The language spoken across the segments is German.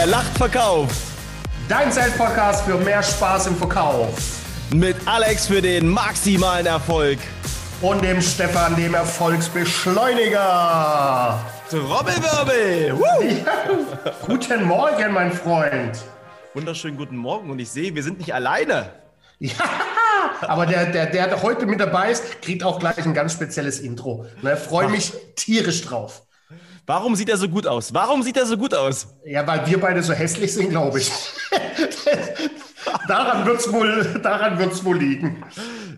Wer lacht, verkauft. Dein Sales-Podcast für mehr Spaß im Verkauf. Mit Alex für den maximalen Erfolg. Und dem Stefan, dem Erfolgsbeschleuniger. Trommelwirbel. Ja. Guten Morgen, mein Freund. Wunderschönen guten Morgen. Und ich sehe, wir sind nicht alleine. Ja, aber der, der, der heute mit dabei ist, kriegt auch gleich ein ganz spezielles Intro. Ne, Freue mich tierisch drauf. Warum sieht er so gut aus? Warum sieht er so gut aus? Ja, weil wir beide so hässlich sind, glaube ich. daran wird es wohl, daran wird's wohl liegen.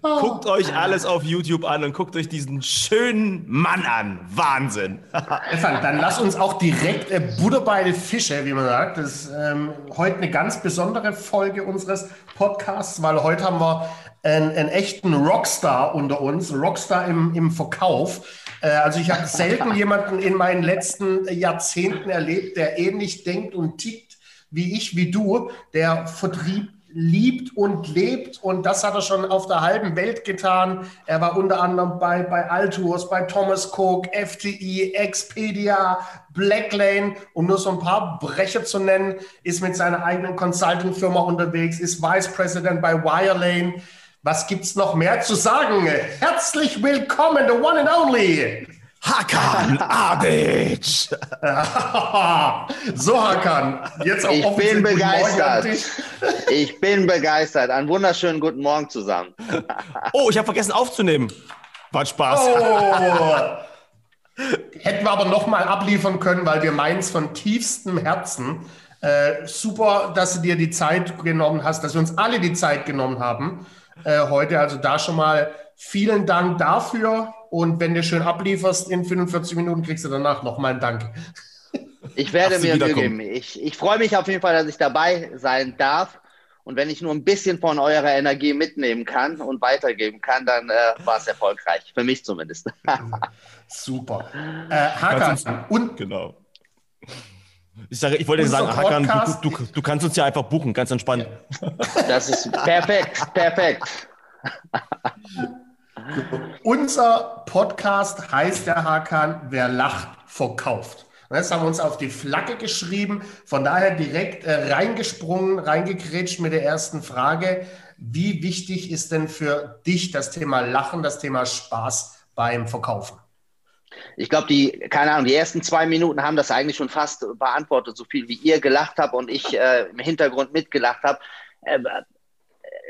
Guckt euch alles auf YouTube an und guckt euch diesen schönen Mann an. Wahnsinn. Stefan, dann lass uns auch direkt äh, Butter bei den Fische, wie man sagt. Das ist ähm, heute eine ganz besondere Folge unseres Podcasts, weil heute haben wir einen, einen echten Rockstar unter uns, Rockstar im, im Verkauf. Äh, also ich habe selten jemanden in meinen letzten Jahrzehnten erlebt, der ähnlich denkt und tickt wie ich, wie du, der Vertrieb liebt und lebt und das hat er schon auf der halben Welt getan. Er war unter anderem bei, bei Altours, bei Thomas Cook, FTI, Expedia, Blacklane, um nur so ein paar Brecher zu nennen, ist mit seiner eigenen Consulting-Firma unterwegs, ist Vice President bei Wirelane. Was gibt's noch mehr zu sagen? Herzlich willkommen, the one and only Hakan Abic. so, Hakan, jetzt auch Ich bin begeistert. Ich bin begeistert. Einen wunderschönen guten Morgen zusammen. oh, ich habe vergessen aufzunehmen. War Spaß. Oh. Hätten wir aber noch mal abliefern können, weil wir meins von tiefstem Herzen. Äh, super, dass du dir die Zeit genommen hast, dass wir uns alle die Zeit genommen haben äh, heute. Also da schon mal vielen Dank dafür. Und wenn du schön ablieferst in 45 Minuten, kriegst du danach nochmal einen Dank. Ich werde mir Mühe geben. Ich, ich freue mich auf jeden Fall, dass ich dabei sein darf. Und wenn ich nur ein bisschen von eurer Energie mitnehmen kann und weitergeben kann, dann äh, war es erfolgreich. Für mich zumindest. Super. Äh, Hakan, und genau. Ich, sage, ich wollte sagen, Hakan, du, du, du, kannst uns ja einfach buchen, ganz entspannt. Das ist perfekt, perfekt. Unser Podcast heißt der Hakan, wer lacht, verkauft. Das haben wir uns auf die Flagge geschrieben. Von daher direkt äh, reingesprungen, reingekrätscht mit der ersten Frage. Wie wichtig ist denn für dich das Thema Lachen, das Thema Spaß beim Verkaufen? Ich glaube, die, keine Ahnung, die ersten zwei Minuten haben das eigentlich schon fast beantwortet, so viel wie ihr gelacht habt und ich äh, im Hintergrund mitgelacht habe. Äh,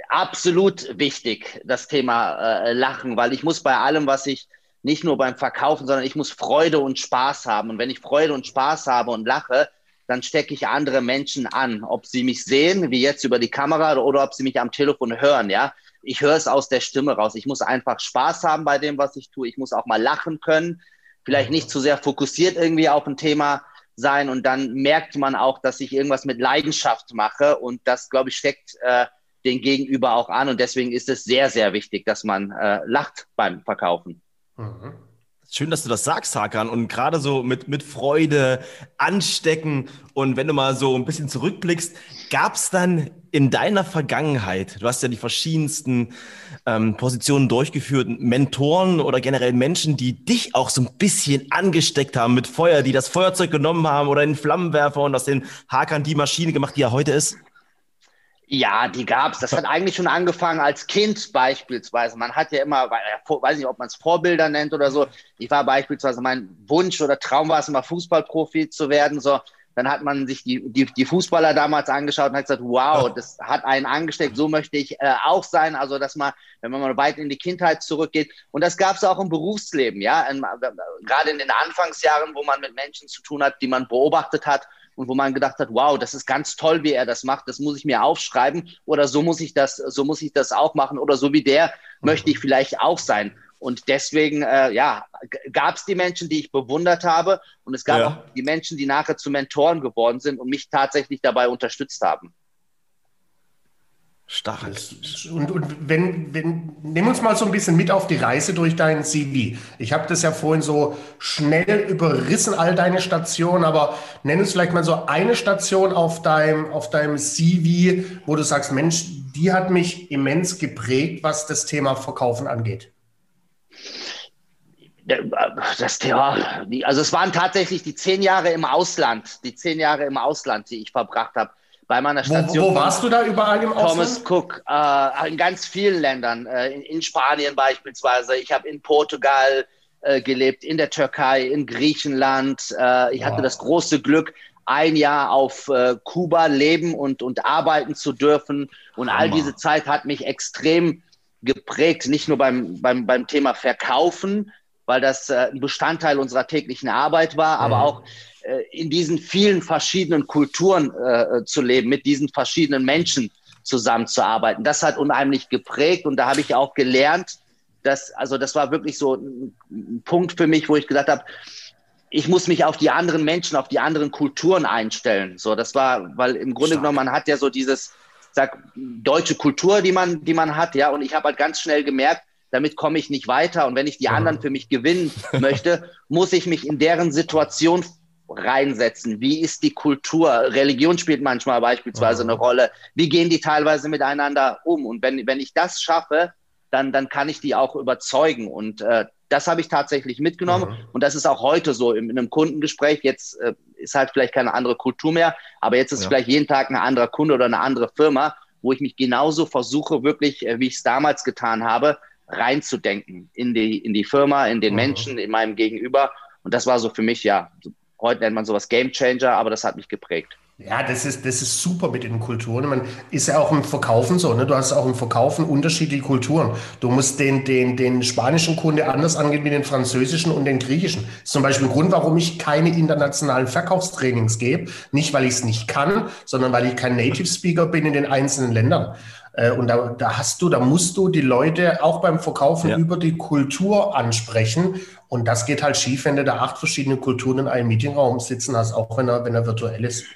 absolut wichtig, das Thema äh, Lachen, weil ich muss bei allem, was ich nicht nur beim Verkaufen, sondern ich muss Freude und Spaß haben. Und wenn ich Freude und Spaß habe und lache, dann stecke ich andere Menschen an, ob sie mich sehen, wie jetzt über die Kamera, oder ob sie mich am Telefon hören, ja. Ich höre es aus der Stimme raus. Ich muss einfach Spaß haben bei dem, was ich tue. Ich muss auch mal lachen können. Vielleicht nicht zu sehr fokussiert irgendwie auf ein Thema sein. Und dann merkt man auch, dass ich irgendwas mit Leidenschaft mache. Und das, glaube ich, steckt äh, den Gegenüber auch an. Und deswegen ist es sehr, sehr wichtig, dass man äh, lacht beim Verkaufen. Mhm. Schön, dass du das sagst, Hakan. Und gerade so mit, mit Freude, Anstecken. Und wenn du mal so ein bisschen zurückblickst, gab es dann in deiner Vergangenheit, du hast ja die verschiedensten ähm, Positionen durchgeführt, Mentoren oder generell Menschen, die dich auch so ein bisschen angesteckt haben mit Feuer, die das Feuerzeug genommen haben oder den Flammenwerfer und aus den Hakan die Maschine gemacht, die er heute ist? Ja, die gab's. Das hat eigentlich schon angefangen als Kind beispielsweise. Man hat ja immer, weiß nicht, ob man es Vorbilder nennt oder so. Ich war beispielsweise mein Wunsch oder Traum war es immer Fußballprofi zu werden. So, dann hat man sich die, die, die Fußballer damals angeschaut und hat gesagt, wow, das hat einen angesteckt, so möchte ich äh, auch sein. Also, dass man, wenn man mal weit in die Kindheit zurückgeht. Und das gab es auch im Berufsleben, ja. In, gerade in den Anfangsjahren, wo man mit Menschen zu tun hat, die man beobachtet hat und wo man gedacht hat, wow, das ist ganz toll, wie er das macht, das muss ich mir aufschreiben oder so muss ich das, so muss ich das auch machen oder so wie der mhm. möchte ich vielleicht auch sein. Und deswegen, äh, ja, gab es die Menschen, die ich bewundert habe und es gab ja. auch die Menschen, die nachher zu Mentoren geworden sind und mich tatsächlich dabei unterstützt haben. Stark. Und, und wenn, wenn, nimm uns mal so ein bisschen mit auf die Reise durch deinen CV. Ich habe das ja vorhin so schnell überrissen, all deine Stationen, aber nenn uns vielleicht mal so eine Station auf deinem, auf deinem CV, wo du sagst, Mensch, die hat mich immens geprägt, was das Thema Verkaufen angeht. Das Thema, also es waren tatsächlich die zehn Jahre im Ausland, die zehn Jahre im Ausland, die ich verbracht habe. Bei meiner Station. Wo, wo warst du da überall im Thomas Ausland? Cook, äh, in ganz vielen Ländern, äh, in, in, Spanien beispielsweise. Ich habe in Portugal äh, gelebt, in der Türkei, in Griechenland. Äh, ich wow. hatte das große Glück, ein Jahr auf äh, Kuba leben und, und arbeiten zu dürfen. Und Hammer. all diese Zeit hat mich extrem geprägt, nicht nur beim, beim, beim Thema Verkaufen, weil das äh, ein Bestandteil unserer täglichen Arbeit war, mhm. aber auch in diesen vielen verschiedenen Kulturen äh, zu leben, mit diesen verschiedenen Menschen zusammenzuarbeiten. Das hat unheimlich geprägt und da habe ich auch gelernt, dass, also das war wirklich so ein, Punkt für mich, wo ich gesagt habe, ich muss mich auf die anderen Menschen, auf die anderen Kulturen einstellen. So, das war, weil im Grunde Stark. genommen man hat ja so dieses, sag, deutsche Kultur, die man, die man hat, ja, und ich habe halt ganz schnell gemerkt, damit komme ich nicht weiter. Und wenn ich die anderen für mich gewinnen möchte, muss ich mich in deren Situation reinsetzen. Wie ist die Kultur? Religion spielt manchmal beispielsweise mhm. eine Rolle. Wie gehen die teilweise miteinander um? Und wenn, wenn ich das schaffe, dann, dann kann ich die auch überzeugen. Und äh, das habe ich tatsächlich mitgenommen. Mhm. Und das ist auch heute so in, in einem Kundengespräch. Jetzt äh, ist halt vielleicht keine andere Kultur mehr, aber jetzt ist ja. vielleicht jeden Tag ein anderer Kunde oder eine andere Firma, wo ich mich genauso versuche, wirklich, äh, wie ich es damals getan habe, reinzudenken in die, in die Firma, in den mhm. Menschen, in meinem Gegenüber. Und das war so für mich, ja, heute nennt man sowas Game Changer, aber das hat mich geprägt. Ja, das ist, das ist super mit den Kulturen. Man ist ja auch im Verkaufen so, ne? Du hast auch im Verkaufen unterschiedliche Kulturen. Du musst den, den, den spanischen Kunde anders angehen wie den französischen und den griechischen. Das ist zum Beispiel ein Grund, warum ich keine internationalen Verkaufstrainings gebe. Nicht, weil ich es nicht kann, sondern weil ich kein Native Speaker bin in den einzelnen Ländern. Äh, und da, da hast du, da musst du die Leute auch beim Verkaufen ja. über die Kultur ansprechen. Und das geht halt schief, wenn du da acht verschiedene Kulturen in einem Meetingraum sitzen hast, auch wenn er, wenn er virtuell ist.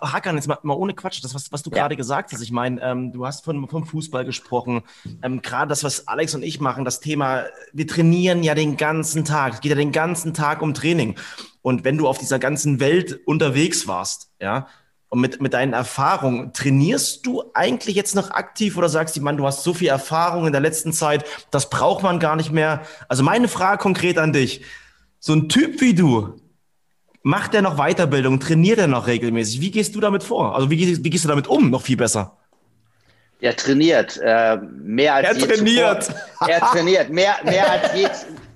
Hakan, jetzt mal, mal, ohne Quatsch, das, was, was du ja. gerade gesagt hast. Ich meine, ähm, du hast von, vom Fußball gesprochen. Ähm, gerade das, was Alex und ich machen, das Thema, wir trainieren ja den ganzen Tag. Es geht ja den ganzen Tag um Training. Und wenn du auf dieser ganzen Welt unterwegs warst, ja, und mit, mit deinen Erfahrungen, trainierst du eigentlich jetzt noch aktiv oder sagst du, Mann, du hast so viel Erfahrung in der letzten Zeit, das braucht man gar nicht mehr? Also meine Frage konkret an dich. So ein Typ wie du, Macht er noch Weiterbildung? Trainiert er noch regelmäßig? Wie gehst du damit vor? Also wie, wie gehst du damit um? Noch viel besser. Er trainiert äh, mehr als er je trainiert. zuvor. Er trainiert mehr, mehr, als je,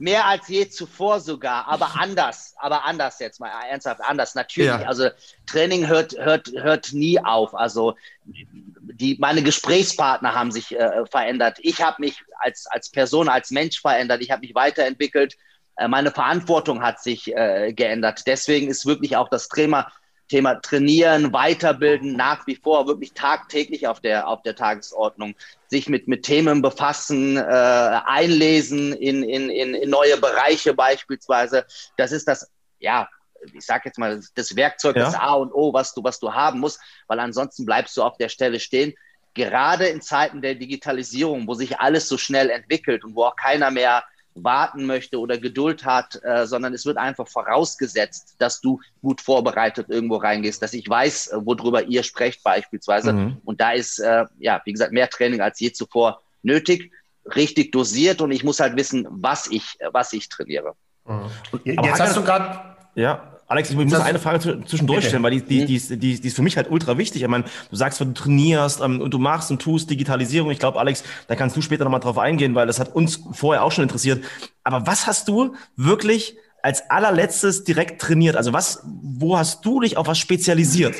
mehr als je zuvor sogar, aber anders, aber anders jetzt mal ernsthaft anders. Natürlich, ja. also Training hört hört hört nie auf. Also die meine Gesprächspartner haben sich äh, verändert. Ich habe mich als als Person, als Mensch verändert. Ich habe mich weiterentwickelt äh, meine Verantwortung hat sich äh, geändert. Deswegen ist wirklich auch das Thema, Thema Trainieren, Weiterbilden nach wie vor wirklich tagtäglich auf der, auf der Tagesordnung. Sich mit, mit Themen befassen, äh, einlesen in, in, in, in neue Bereiche beispielsweise. Das ist das, ja, ich sage jetzt mal, das Werkzeug, ja. das A und O, was du, was du haben musst, weil ansonsten bleibst du auf der Stelle stehen. Gerade in Zeiten der Digitalisierung, wo sich alles so schnell entwickelt und wo auch keiner mehr warten möchte oder Geduld hat, äh, sondern es wird einfach vorausgesetzt, dass du gut vorbereitet irgendwo reingehst, dass ich weiß, äh, worüber ihr sprecht beispielsweise. Mhm. Und da ist, äh, ja, wie gesagt, mehr Training als je zuvor nötig, richtig dosiert und ich muss halt wissen, was ich, was ich trainiere. Mhm. Jetzt hast du gerade ja, Alex, ich muss das eine Frage zwischendurch stellen, weil die, die, die, ist, die, die ist für mich halt ultra wichtig. Ich meine, du sagst, du trainierst ähm, und du machst und tust Digitalisierung. Ich glaube, Alex, da kannst du später nochmal drauf eingehen, weil das hat uns vorher auch schon interessiert. Aber was hast du wirklich als allerletztes direkt trainiert? Also was, wo hast du dich auf was spezialisiert?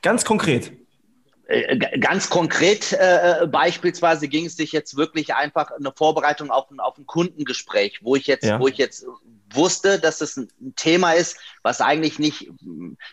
Ganz konkret. Äh, ganz konkret äh, beispielsweise ging es sich jetzt wirklich einfach eine Vorbereitung auf ein, auf ein Kundengespräch, wo ich jetzt, ja. wo ich jetzt wusste, dass es ein Thema ist, was eigentlich nicht,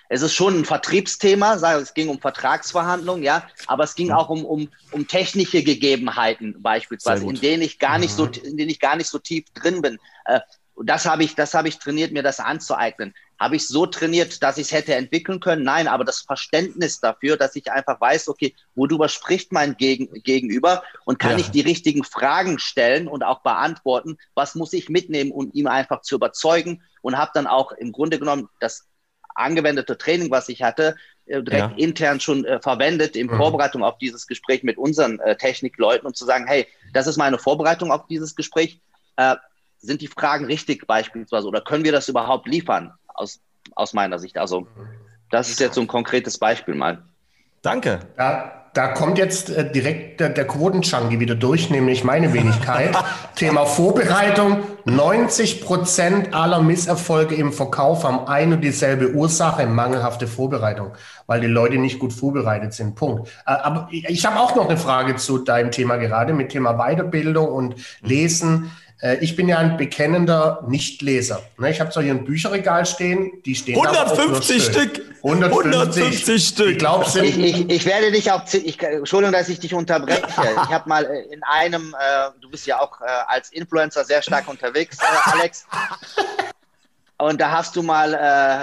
es ist schon ein Vertriebsthema, es ging um Vertragsverhandlungen, ja, aber es ging auch um, um, um technische Gegebenheiten beispielsweise, in denen ich gar nicht so, in denen ich gar nicht so tief drin bin. Äh, das habe ich, das habe ich trainiert, mir das anzueignen. Habe ich so trainiert, dass ich es hätte entwickeln können? Nein, aber das Verständnis dafür, dass ich einfach weiß, okay, worüber spricht mein Gegen Gegenüber und kann ja. ich die richtigen Fragen stellen und auch beantworten? Was muss ich mitnehmen, um ihm einfach zu überzeugen? Und habe dann auch im Grunde genommen das angewendete Training, was ich hatte, äh, direkt ja. intern schon äh, verwendet in mhm. Vorbereitung auf dieses Gespräch mit unseren äh, Technikleuten und zu sagen, hey, das ist meine Vorbereitung auf dieses Gespräch äh, sind die Fragen richtig beispielsweise oder können wir das überhaupt liefern aus, aus meiner Sicht? Also das ist jetzt so ein konkretes Beispiel mal. Danke. Ja, da kommt jetzt äh, direkt der, der Quotenchunky wieder durch, nämlich meine Wenigkeit. Thema Vorbereitung. 90 Prozent aller Misserfolge im Verkauf haben eine und dieselbe Ursache, mangelhafte Vorbereitung, weil die Leute nicht gut vorbereitet sind. Punkt. Äh, aber ich habe auch noch eine Frage zu deinem Thema gerade mit Thema Weiterbildung und Lesen. Äh, ich bin ja ein bekennender Nichtleser. Ne, ich habe zwar hier ein Bücherregal stehen, die stehen 150 Stück. 150, 150 Stück. Ich, glaub, ich, ich, ich, werde dich auch, ich, Entschuldigung, dass ich dich unterbreche. Ich habe mal äh, in einem, äh, du bist ja auch äh, als Influencer sehr stark unterwegs, äh, Alex. Und da hast du mal, äh,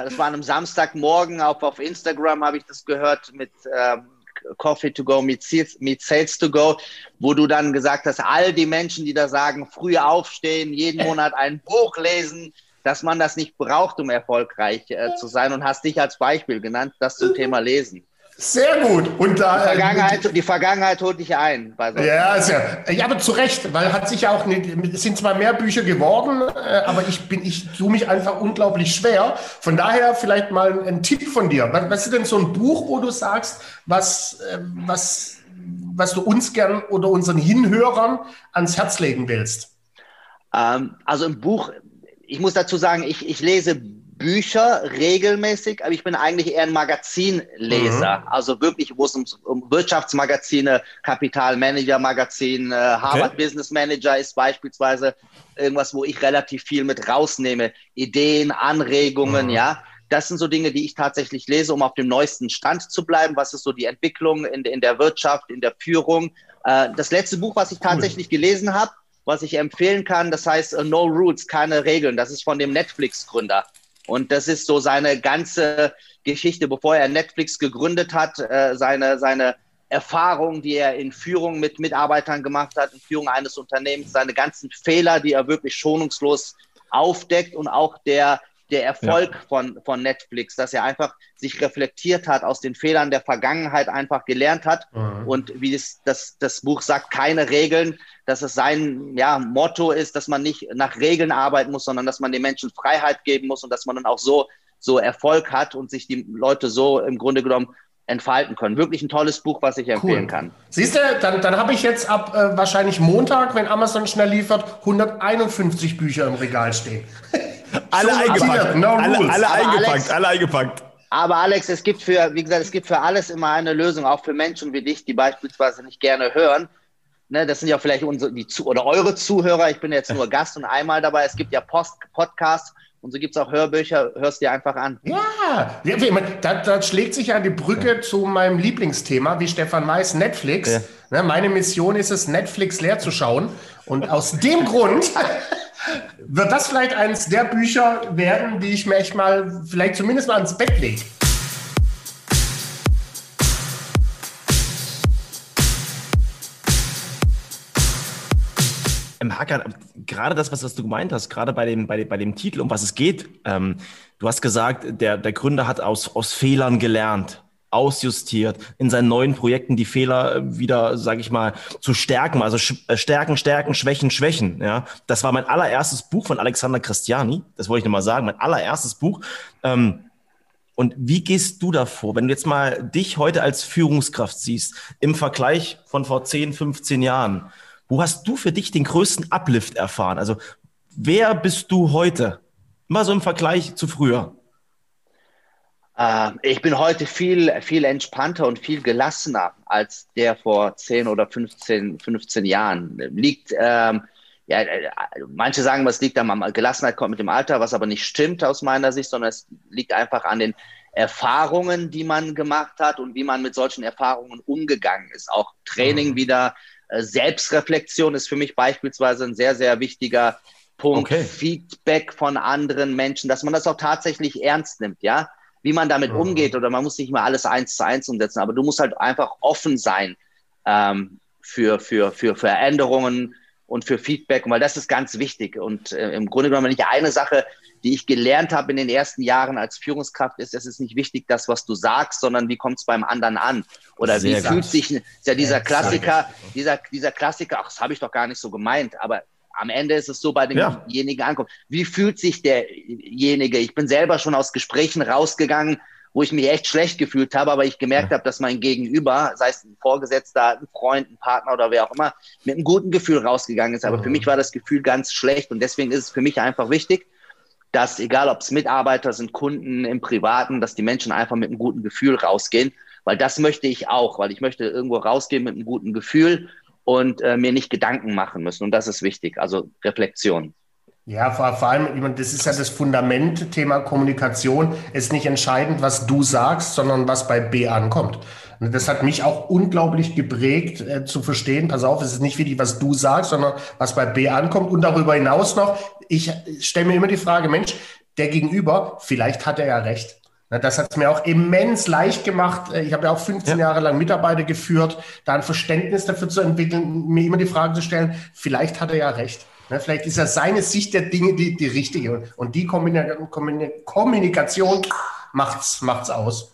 das war an einem Samstagmorgen auf, auf Instagram, habe ich das gehört, mit ähm, Coffee to go, meet Sales to go, wo du dann gesagt hast, all die Menschen, die da sagen, früh aufstehen, jeden Monat ein Buch lesen, dass man das nicht braucht, um erfolgreich äh, zu sein und hast dich als Beispiel genannt, das zum Thema Lesen. Sehr gut. Und da, die, Vergangenheit, die Vergangenheit holt dich ein. ja, sehr. Ja, aber zu Recht, weil hat sich ja auch es sind zwar mehr Bücher geworden, äh, aber ich bin, ich tue mich einfach unglaublich schwer. Von daher vielleicht mal ein Tipp von dir. Was, ist denn so ein Buch, wo du sagst, was, äh, was, was du uns gern oder unseren Hinhörern ans Herz legen willst? Ähm, also ein Buch, ich muss dazu sagen, ich, ich lese Bücher regelmäßig, aber ich bin eigentlich eher ein Magazinleser. Mhm. Also wirklich, wo es um, um Wirtschaftsmagazine, Kapitalmanager-Magazin, äh, Harvard okay. Business Manager ist beispielsweise irgendwas, wo ich relativ viel mit rausnehme. Ideen, Anregungen, mhm. ja. Das sind so Dinge, die ich tatsächlich lese, um auf dem neuesten Stand zu bleiben. Was ist so die Entwicklung in, in der Wirtschaft, in der Führung? Äh, das letzte Buch, was ich tatsächlich cool. gelesen habe, was ich empfehlen kann, das heißt uh, No Rules, keine Regeln. Das ist von dem Netflix-Gründer. Und das ist so seine ganze Geschichte, bevor er Netflix gegründet hat, äh, seine, seine Erfahrungen, die er in Führung mit Mitarbeitern gemacht hat, in Führung eines Unternehmens, seine ganzen Fehler, die er wirklich schonungslos aufdeckt und auch der der Erfolg ja. von, von Netflix, dass er einfach sich reflektiert hat, aus den Fehlern der Vergangenheit einfach gelernt hat. Mhm. Und wie das, das, das Buch sagt, keine Regeln, dass es sein ja, Motto ist, dass man nicht nach Regeln arbeiten muss, sondern dass man den Menschen Freiheit geben muss und dass man dann auch so, so Erfolg hat und sich die Leute so im Grunde genommen entfalten können. Wirklich ein tolles Buch, was ich empfehlen cool. kann. Siehst du, dann, dann habe ich jetzt ab äh, wahrscheinlich Montag, wenn Amazon schnell liefert, 151 Bücher im Regal stehen. alle eingepackt. No alle, alle eingepackt, Alex, alle eingepackt. Aber Alex, es gibt für, wie gesagt, es gibt für alles immer eine Lösung, auch für Menschen wie dich, die beispielsweise nicht gerne hören. Ne, das sind ja vielleicht unsere, die oder eure Zuhörer. Ich bin jetzt nur Gast und einmal dabei. Es gibt ja Post, Podcasts und so gibt es auch Hörbücher, hörst dir einfach an. Ja, da, da schlägt sich ja die Brücke ja. zu meinem Lieblingsthema, wie Stefan Weiß, Netflix. Ja. Ne, meine Mission ist es, Netflix leer zu schauen. Und aus dem Grund wird das vielleicht eines der Bücher werden, die ich mir echt mal, vielleicht zumindest mal ans Bett lege. Ähm, Hakan, gerade das, was, was du gemeint hast, gerade bei dem, bei, dem, bei dem Titel, um was es geht. Ähm, du hast gesagt, der, der Gründer hat aus, aus Fehlern gelernt ausjustiert, in seinen neuen Projekten die Fehler äh, wieder, sage ich mal, zu stärken, also äh, stärken, stärken, schwächen, schwächen. Ja, das war mein allererstes Buch von Alexander Christiani. Das wollte ich nochmal sagen, mein allererstes Buch. Ähm, und wie gehst du davor, wenn du jetzt mal dich heute als Führungskraft siehst, im Vergleich von vor 10, 15 Jahren? Wo hast du für dich den größten Uplift erfahren? Also, wer bist du heute? Mal so im Vergleich zu früher. Äh, ich bin heute viel, viel entspannter und viel gelassener als der vor 10 oder 15, 15 Jahren. Liegt, ähm, ja, äh, manche sagen, es liegt am Gelassenheit kommt mit dem Alter, was aber nicht stimmt aus meiner Sicht, sondern es liegt einfach an den Erfahrungen, die man gemacht hat und wie man mit solchen Erfahrungen umgegangen ist. Auch Training mhm. wieder, äh, Selbstreflexion ist für mich beispielsweise ein sehr, sehr wichtiger Punkt. Okay. Feedback von anderen Menschen, dass man das auch tatsächlich ernst nimmt, ja wie man damit mhm. umgeht oder man muss nicht mal alles eins zu eins umsetzen, aber du musst halt einfach offen sein ähm, für, für, für Veränderungen und für Feedback, weil das ist ganz wichtig. Und äh, im Grunde genommen, wenn ich eine Sache, die ich gelernt habe in den ersten Jahren als Führungskraft, ist, es ist nicht wichtig, das, was du sagst, sondern wie kommt es beim anderen an? Oder Sehr wie fühlt sich, ist ja dieser Klassiker, dieser, dieser Klassiker, ach, das habe ich doch gar nicht so gemeint, aber am Ende ist es so bei demjenigen ja. ankommt. Wie fühlt sich derjenige? Ich bin selber schon aus Gesprächen rausgegangen, wo ich mich echt schlecht gefühlt habe, aber ich gemerkt ja. habe, dass mein Gegenüber, sei es ein Vorgesetzter, ein Freund, ein Partner oder wer auch immer, mit einem guten Gefühl rausgegangen ist. Aber mhm. für mich war das Gefühl ganz schlecht und deswegen ist es für mich einfach wichtig, dass egal ob es Mitarbeiter sind, Kunden im Privaten, dass die Menschen einfach mit einem guten Gefühl rausgehen, weil das möchte ich auch, weil ich möchte irgendwo rausgehen mit einem guten Gefühl und äh, mir nicht Gedanken machen müssen und das ist wichtig, also Reflexion. Ja, vor, vor allem, das ist ja das Fundament, Thema Kommunikation, ist nicht entscheidend, was du sagst, sondern was bei B ankommt. Das hat mich auch unglaublich geprägt, äh, zu verstehen, pass auf, es ist nicht wichtig, was du sagst, sondern was bei B ankommt. Und darüber hinaus noch, ich stelle mir immer die Frage, Mensch, der Gegenüber, vielleicht hat er ja recht. Das hat es mir auch immens leicht gemacht. Äh, ich habe ja auch 15 ja. Jahre lang Mitarbeiter geführt, da ein Verständnis dafür zu entwickeln, mir immer die Frage zu stellen, vielleicht hat er ja recht. Ne, vielleicht ist ja seine Sicht der Dinge die, die richtige. Und die Kommunikation macht's, macht's aus.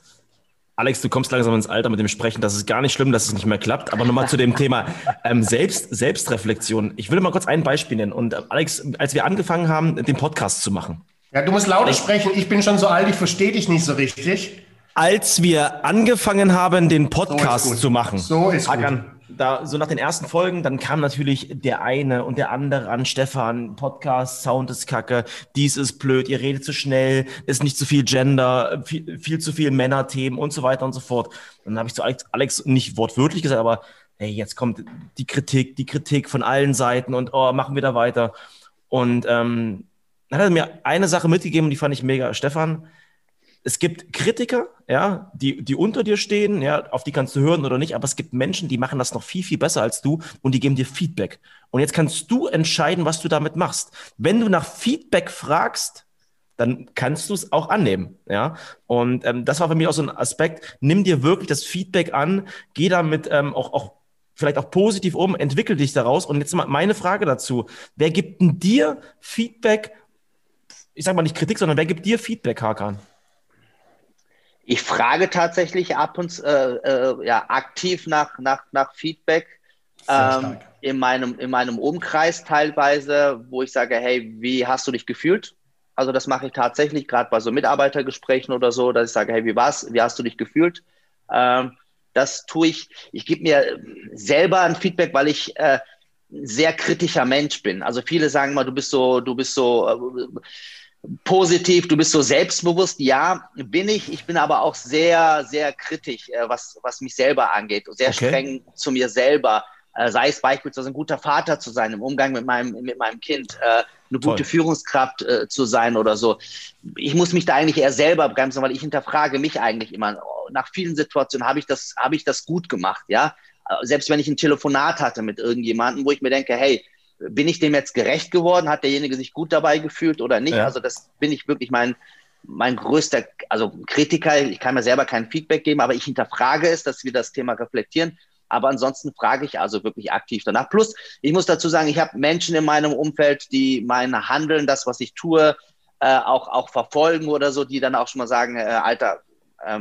Alex, du kommst langsam ins Alter mit dem Sprechen. Das ist gar nicht schlimm, dass es nicht mehr klappt. Aber nochmal zu dem Thema ähm, Selbst, Selbstreflexion. Ich will mal kurz ein Beispiel nennen. Und äh, Alex, als wir angefangen haben, den Podcast zu machen. Ja, du musst lauter sprechen. Ich bin schon so alt, ich verstehe dich nicht so richtig. Als wir angefangen haben, den Podcast so zu machen. So ist Hakan, gut da so nach den ersten Folgen, dann kam natürlich der eine und der andere an, Stefan, Podcast, Sound ist kacke, dies ist blöd, ihr redet zu schnell, ist nicht zu viel Gender, viel, viel zu viel Männerthemen und so weiter und so fort. dann habe ich zu Alex, Alex nicht wortwörtlich gesagt, aber hey, jetzt kommt die Kritik, die Kritik von allen Seiten und oh, machen wir da weiter. Und ähm, dann hat er mir eine Sache mitgegeben, die fand ich mega. Stefan, es gibt Kritiker, ja, die, die unter dir stehen, ja, auf die kannst du hören oder nicht, aber es gibt Menschen, die machen das noch viel, viel besser als du und die geben dir Feedback. Und jetzt kannst du entscheiden, was du damit machst. Wenn du nach Feedback fragst, dann kannst du es auch annehmen, ja. Und ähm, das war für mich auch so ein Aspekt. Nimm dir wirklich das Feedback an, geh damit ähm, auch, auch vielleicht auch positiv um, entwickel dich daraus. Und jetzt mal meine Frage dazu. Wer gibt denn dir Feedback? Ich sag mal nicht Kritik, sondern wer gibt dir Feedback, Hakan? Ich frage tatsächlich ab und äh, äh, ja, aktiv nach, nach, nach Feedback ähm, in, meinem, in meinem Umkreis teilweise, wo ich sage, hey, wie hast du dich gefühlt? Also das mache ich tatsächlich, gerade bei so Mitarbeitergesprächen oder so, dass ich sage, hey, wie war's? Wie hast du dich gefühlt? Ähm, das tue ich. Ich gebe mir selber ein Feedback, weil ich äh, sehr kritischer Mensch bin. Also viele sagen immer, du bist so, du bist so äh, positiv, du bist so selbstbewusst. Ja, bin ich. Ich bin aber auch sehr, sehr kritisch, äh, was, was mich selber angeht. Sehr okay. streng zu mir selber. Äh, sei es beispielsweise ein guter Vater zu sein im Umgang mit meinem, mit meinem Kind, äh, eine Toll. gute Führungskraft äh, zu sein oder so. Ich muss mich da eigentlich eher selber bremsen, weil ich hinterfrage mich eigentlich immer. Nach vielen Situationen habe ich das, habe ich das gut gemacht, ja. Selbst wenn ich ein Telefonat hatte mit irgendjemandem, wo ich mir denke, hey, bin ich dem jetzt gerecht geworden? Hat derjenige sich gut dabei gefühlt oder nicht? Ja. Also das bin ich wirklich mein, mein größter, also Kritiker. Ich kann mir selber kein Feedback geben, aber ich hinterfrage es, dass wir das Thema reflektieren. Aber ansonsten frage ich also wirklich aktiv danach. Plus, ich muss dazu sagen, ich habe Menschen in meinem Umfeld, die mein Handeln, das, was ich tue, äh, auch, auch verfolgen oder so, die dann auch schon mal sagen, äh, Alter, äh,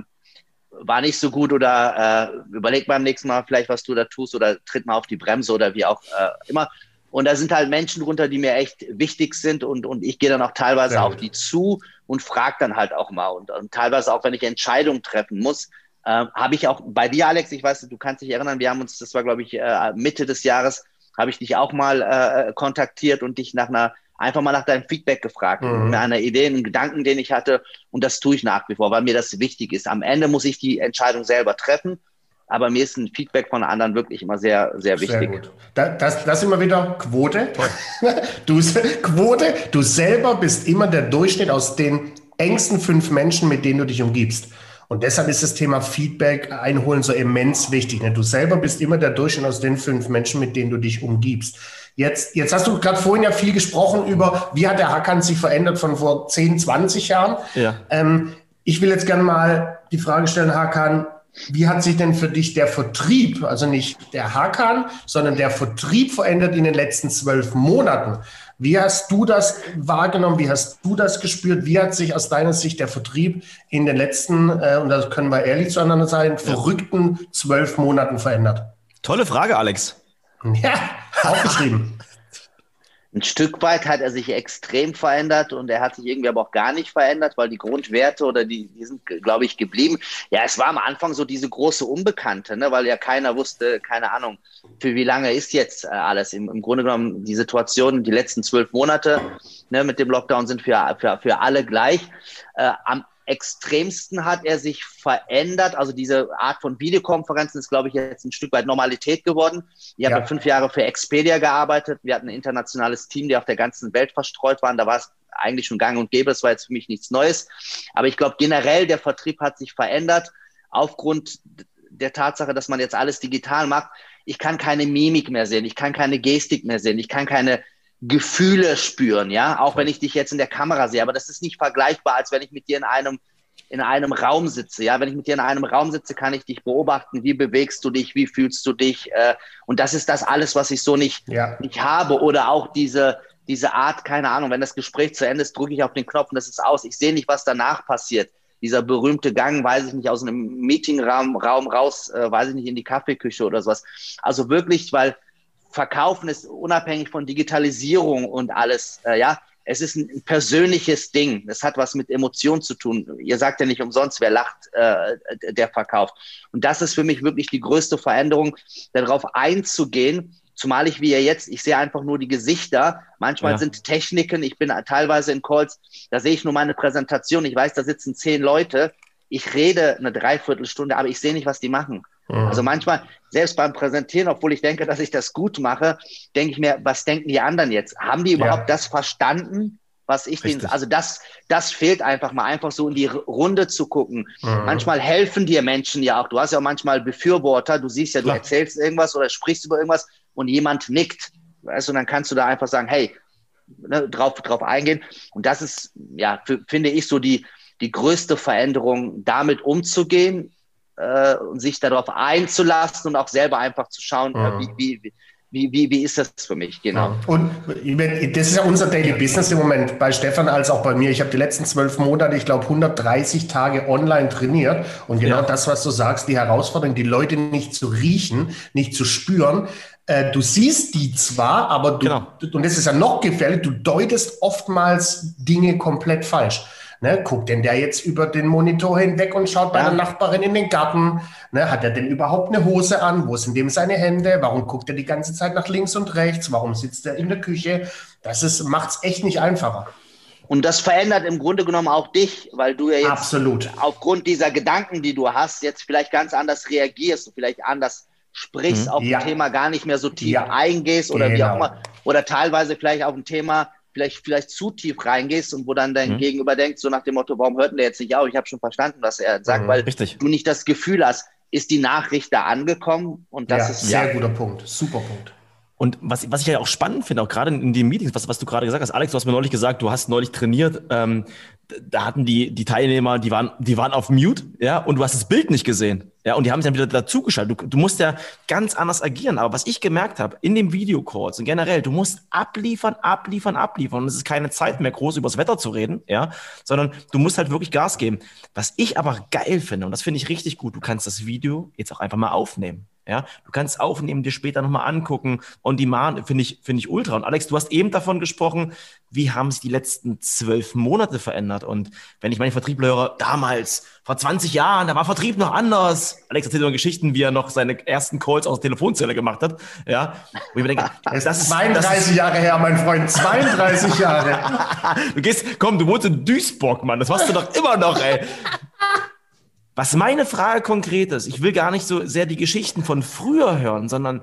war nicht so gut oder äh, überleg beim nächsten Mal vielleicht, was du da tust oder tritt mal auf die Bremse oder wie auch äh, immer. Und da sind halt Menschen drunter, die mir echt wichtig sind und, und ich gehe dann auch teilweise auf die zu und frage dann halt auch mal. Und, und teilweise auch, wenn ich Entscheidungen treffen muss, äh, habe ich auch bei dir, Alex, ich weiß, du kannst dich erinnern, wir haben uns, das war glaube ich äh, Mitte des Jahres, habe ich dich auch mal äh, kontaktiert und dich nach einer einfach mal nach deinem Feedback gefragt, mhm. nach einer Idee, einen Gedanken, den ich hatte. Und das tue ich nach wie vor, weil mir das wichtig ist. Am Ende muss ich die Entscheidung selber treffen aber mir ist ein Feedback von anderen wirklich immer sehr, sehr wichtig. Sehr gut. Das, das immer wieder Quote. Du, Quote, du selber bist immer der Durchschnitt aus den engsten fünf Menschen, mit denen du dich umgibst. Und deshalb ist das Thema Feedback einholen so immens wichtig. Ne? Du selber bist immer der Durchschnitt aus den fünf Menschen, mit denen du dich umgibst. Jetzt, jetzt hast du gerade vorhin ja viel gesprochen über, wie hat der Hackern sich verändert von vor 10, 20 Jahren. Ja. Ähm, ich will jetzt gerne mal die Frage stellen, Hakan, wie hat sich denn für dich der Vertrieb, also nicht der Hakan, sondern der Vertrieb verändert in den letzten zwölf Monaten? Wie hast du das wahrgenommen? Wie hast du das gespürt? Wie hat sich aus deiner Sicht der Vertrieb in den letzten, äh, und da können wir ehrlich zueinander sein, verrückten zwölf Monaten verändert? Tolle Frage, Alex. Ja, aufgeschrieben. Ein Stück weit hat er sich extrem verändert und er hat sich irgendwie aber auch gar nicht verändert, weil die Grundwerte oder die, die sind, glaube ich, geblieben. Ja, es war am Anfang so diese große Unbekannte, ne, weil ja keiner wusste, keine Ahnung, für wie lange ist jetzt äh, alles. Im, Im Grunde genommen, die Situation, die letzten zwölf Monate ne, mit dem Lockdown sind für, für, für alle gleich. Äh, am extremsten hat er sich verändert. Also diese Art von Videokonferenzen ist, glaube ich, jetzt ein Stück weit Normalität geworden. Ich ja. habe fünf Jahre für Expedia gearbeitet. Wir hatten ein internationales Team, die auf der ganzen Welt verstreut waren. Da war es eigentlich schon gang und gäbe. Das war jetzt für mich nichts Neues. Aber ich glaube, generell der Vertrieb hat sich verändert aufgrund der Tatsache, dass man jetzt alles digital macht. Ich kann keine Mimik mehr sehen. Ich kann keine Gestik mehr sehen. Ich kann keine Gefühle spüren, ja, auch wenn ich dich jetzt in der Kamera sehe, aber das ist nicht vergleichbar, als wenn ich mit dir in einem in einem Raum sitze, ja, wenn ich mit dir in einem Raum sitze, kann ich dich beobachten, wie bewegst du dich, wie fühlst du dich, äh, und das ist das alles, was ich so nicht ja. nicht habe oder auch diese diese Art, keine Ahnung, wenn das Gespräch zu Ende ist, drücke ich auf den Knopf und das ist aus. Ich sehe nicht, was danach passiert. Dieser berühmte Gang, weiß ich nicht, aus einem Meetingraum Raum raus, äh, weiß ich nicht, in die Kaffeeküche oder sowas. Also wirklich, weil Verkaufen ist unabhängig von Digitalisierung und alles, äh, ja. Es ist ein persönliches Ding. Es hat was mit Emotionen zu tun. Ihr sagt ja nicht umsonst, wer lacht, äh, der verkauft. Und das ist für mich wirklich die größte Veränderung, darauf einzugehen. Zumal ich wie ihr jetzt, ich sehe einfach nur die Gesichter. Manchmal ja. sind Techniken, ich bin teilweise in Calls, da sehe ich nur meine Präsentation. Ich weiß, da sitzen zehn Leute. Ich rede eine Dreiviertelstunde, aber ich sehe nicht, was die machen. Mhm. Also manchmal, selbst beim Präsentieren, obwohl ich denke, dass ich das gut mache, denke ich mir, was denken die anderen jetzt? Haben die überhaupt ja. das verstanden, was ich denen, also das, das fehlt einfach mal, einfach so in die Runde zu gucken. Mhm. Manchmal helfen dir Menschen ja auch. Du hast ja auch manchmal Befürworter. Du siehst ja, du Klar. erzählst irgendwas oder sprichst über irgendwas und jemand nickt. Weißt du, und dann kannst du da einfach sagen, hey, ne, drauf, drauf eingehen. Und das ist, ja, für, finde ich so die, die größte Veränderung, damit umzugehen äh, und sich darauf einzulassen und auch selber einfach zu schauen, äh, mhm. wie, wie, wie, wie, wie ist das für mich, genau. Und das ist ja unser Daily Business im Moment, bei Stefan als auch bei mir. Ich habe die letzten zwölf Monate, ich glaube, 130 Tage online trainiert. Und genau ja. das, was du sagst, die Herausforderung, die Leute nicht zu riechen, nicht zu spüren. Äh, du siehst die zwar, aber du, genau. und das ist ja noch gefährlich, du deutest oftmals Dinge komplett falsch. Ne, guckt denn der jetzt über den Monitor hinweg und schaut bei ja. der Nachbarin in den Garten? Ne, hat er denn überhaupt eine Hose an? Wo sind dem seine Hände? Warum guckt er die ganze Zeit nach links und rechts? Warum sitzt er in der Küche? Das macht es echt nicht einfacher. Und das verändert im Grunde genommen auch dich, weil du ja jetzt Absolut. aufgrund dieser Gedanken, die du hast, jetzt vielleicht ganz anders reagierst und vielleicht anders sprichst, mhm. auf ja. ein Thema gar nicht mehr so tief ja. eingehst oder genau. wie auch immer. Oder teilweise vielleicht auf ein Thema vielleicht, vielleicht zu tief reingehst und wo dann dein mhm. Gegenüber denkt, so nach dem Motto, warum hört denn der jetzt nicht auf? Ich habe schon verstanden, was er sagt, mhm, weil richtig. du nicht das Gefühl hast, ist die Nachricht da angekommen? Und das ja, ist sehr ja, guter Punkt, super Punkt. Und was, was ich ja auch spannend finde, auch gerade in, in den Meetings, was, was du gerade gesagt hast, Alex, du hast mir neulich gesagt, du hast neulich trainiert, ähm, da hatten die, die Teilnehmer, die waren, die waren auf Mute, ja, und du hast das Bild nicht gesehen, ja, und die haben sich dann wieder dazugeschaltet. Du, du musst ja ganz anders agieren. Aber was ich gemerkt habe, in dem Videocalls und generell, du musst abliefern, abliefern, abliefern. Und es ist keine Zeit mehr, groß übers Wetter zu reden, ja, sondern du musst halt wirklich Gas geben. Was ich aber geil finde, und das finde ich richtig gut, du kannst das Video jetzt auch einfach mal aufnehmen. Ja, du kannst aufnehmen, dir später nochmal angucken. On Demand finde ich, finde ich ultra. Und Alex, du hast eben davon gesprochen, wie haben sich die letzten zwölf Monate verändert? Und wenn ich meine Vertriebler höre, damals, vor 20 Jahren, da war Vertrieb noch anders. Alex erzählt immer Geschichten, wie er noch seine ersten Calls aus der Telefonzelle gemacht hat. Ja, wo ich mir denke, das ist 32 das ist, Jahre her, mein Freund, 32 Jahre. du gehst, komm, du wohnst in Duisburg, Mann, das warst du doch immer noch, ey. Was meine Frage konkret ist, ich will gar nicht so sehr die Geschichten von früher hören, sondern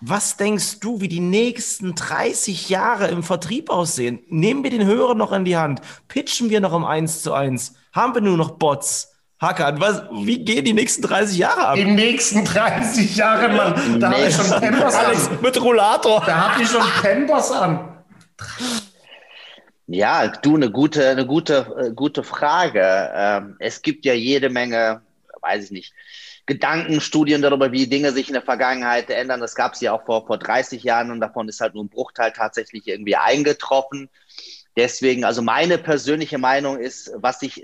was denkst du, wie die nächsten 30 Jahre im Vertrieb aussehen? Nehmen wir den Hörer noch in die Hand? Pitchen wir noch um eins zu eins? Haben wir nur noch Bots? Hakan, was, wie gehen die nächsten 30 Jahre ab? Die nächsten 30 Jahre, Mann. Da habe ich schon Pampers an. Mit Rollator. Da habe ich schon Pampers an. Ja, du, eine gute, eine gute, äh, gute Frage. Ähm, es gibt ja jede Menge, weiß ich nicht, Gedanken, Studien darüber, wie Dinge sich in der Vergangenheit ändern. Das gab es ja auch vor, vor 30 Jahren und davon ist halt nur ein Bruchteil tatsächlich irgendwie eingetroffen. Deswegen, also meine persönliche Meinung ist, was sich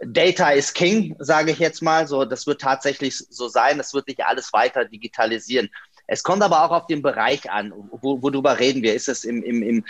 Data is King, sage ich jetzt mal. So, das wird tatsächlich so sein. Das wird sich alles weiter digitalisieren. Es kommt aber auch auf den Bereich an, wo, worüber reden wir. Ist es im, im, im,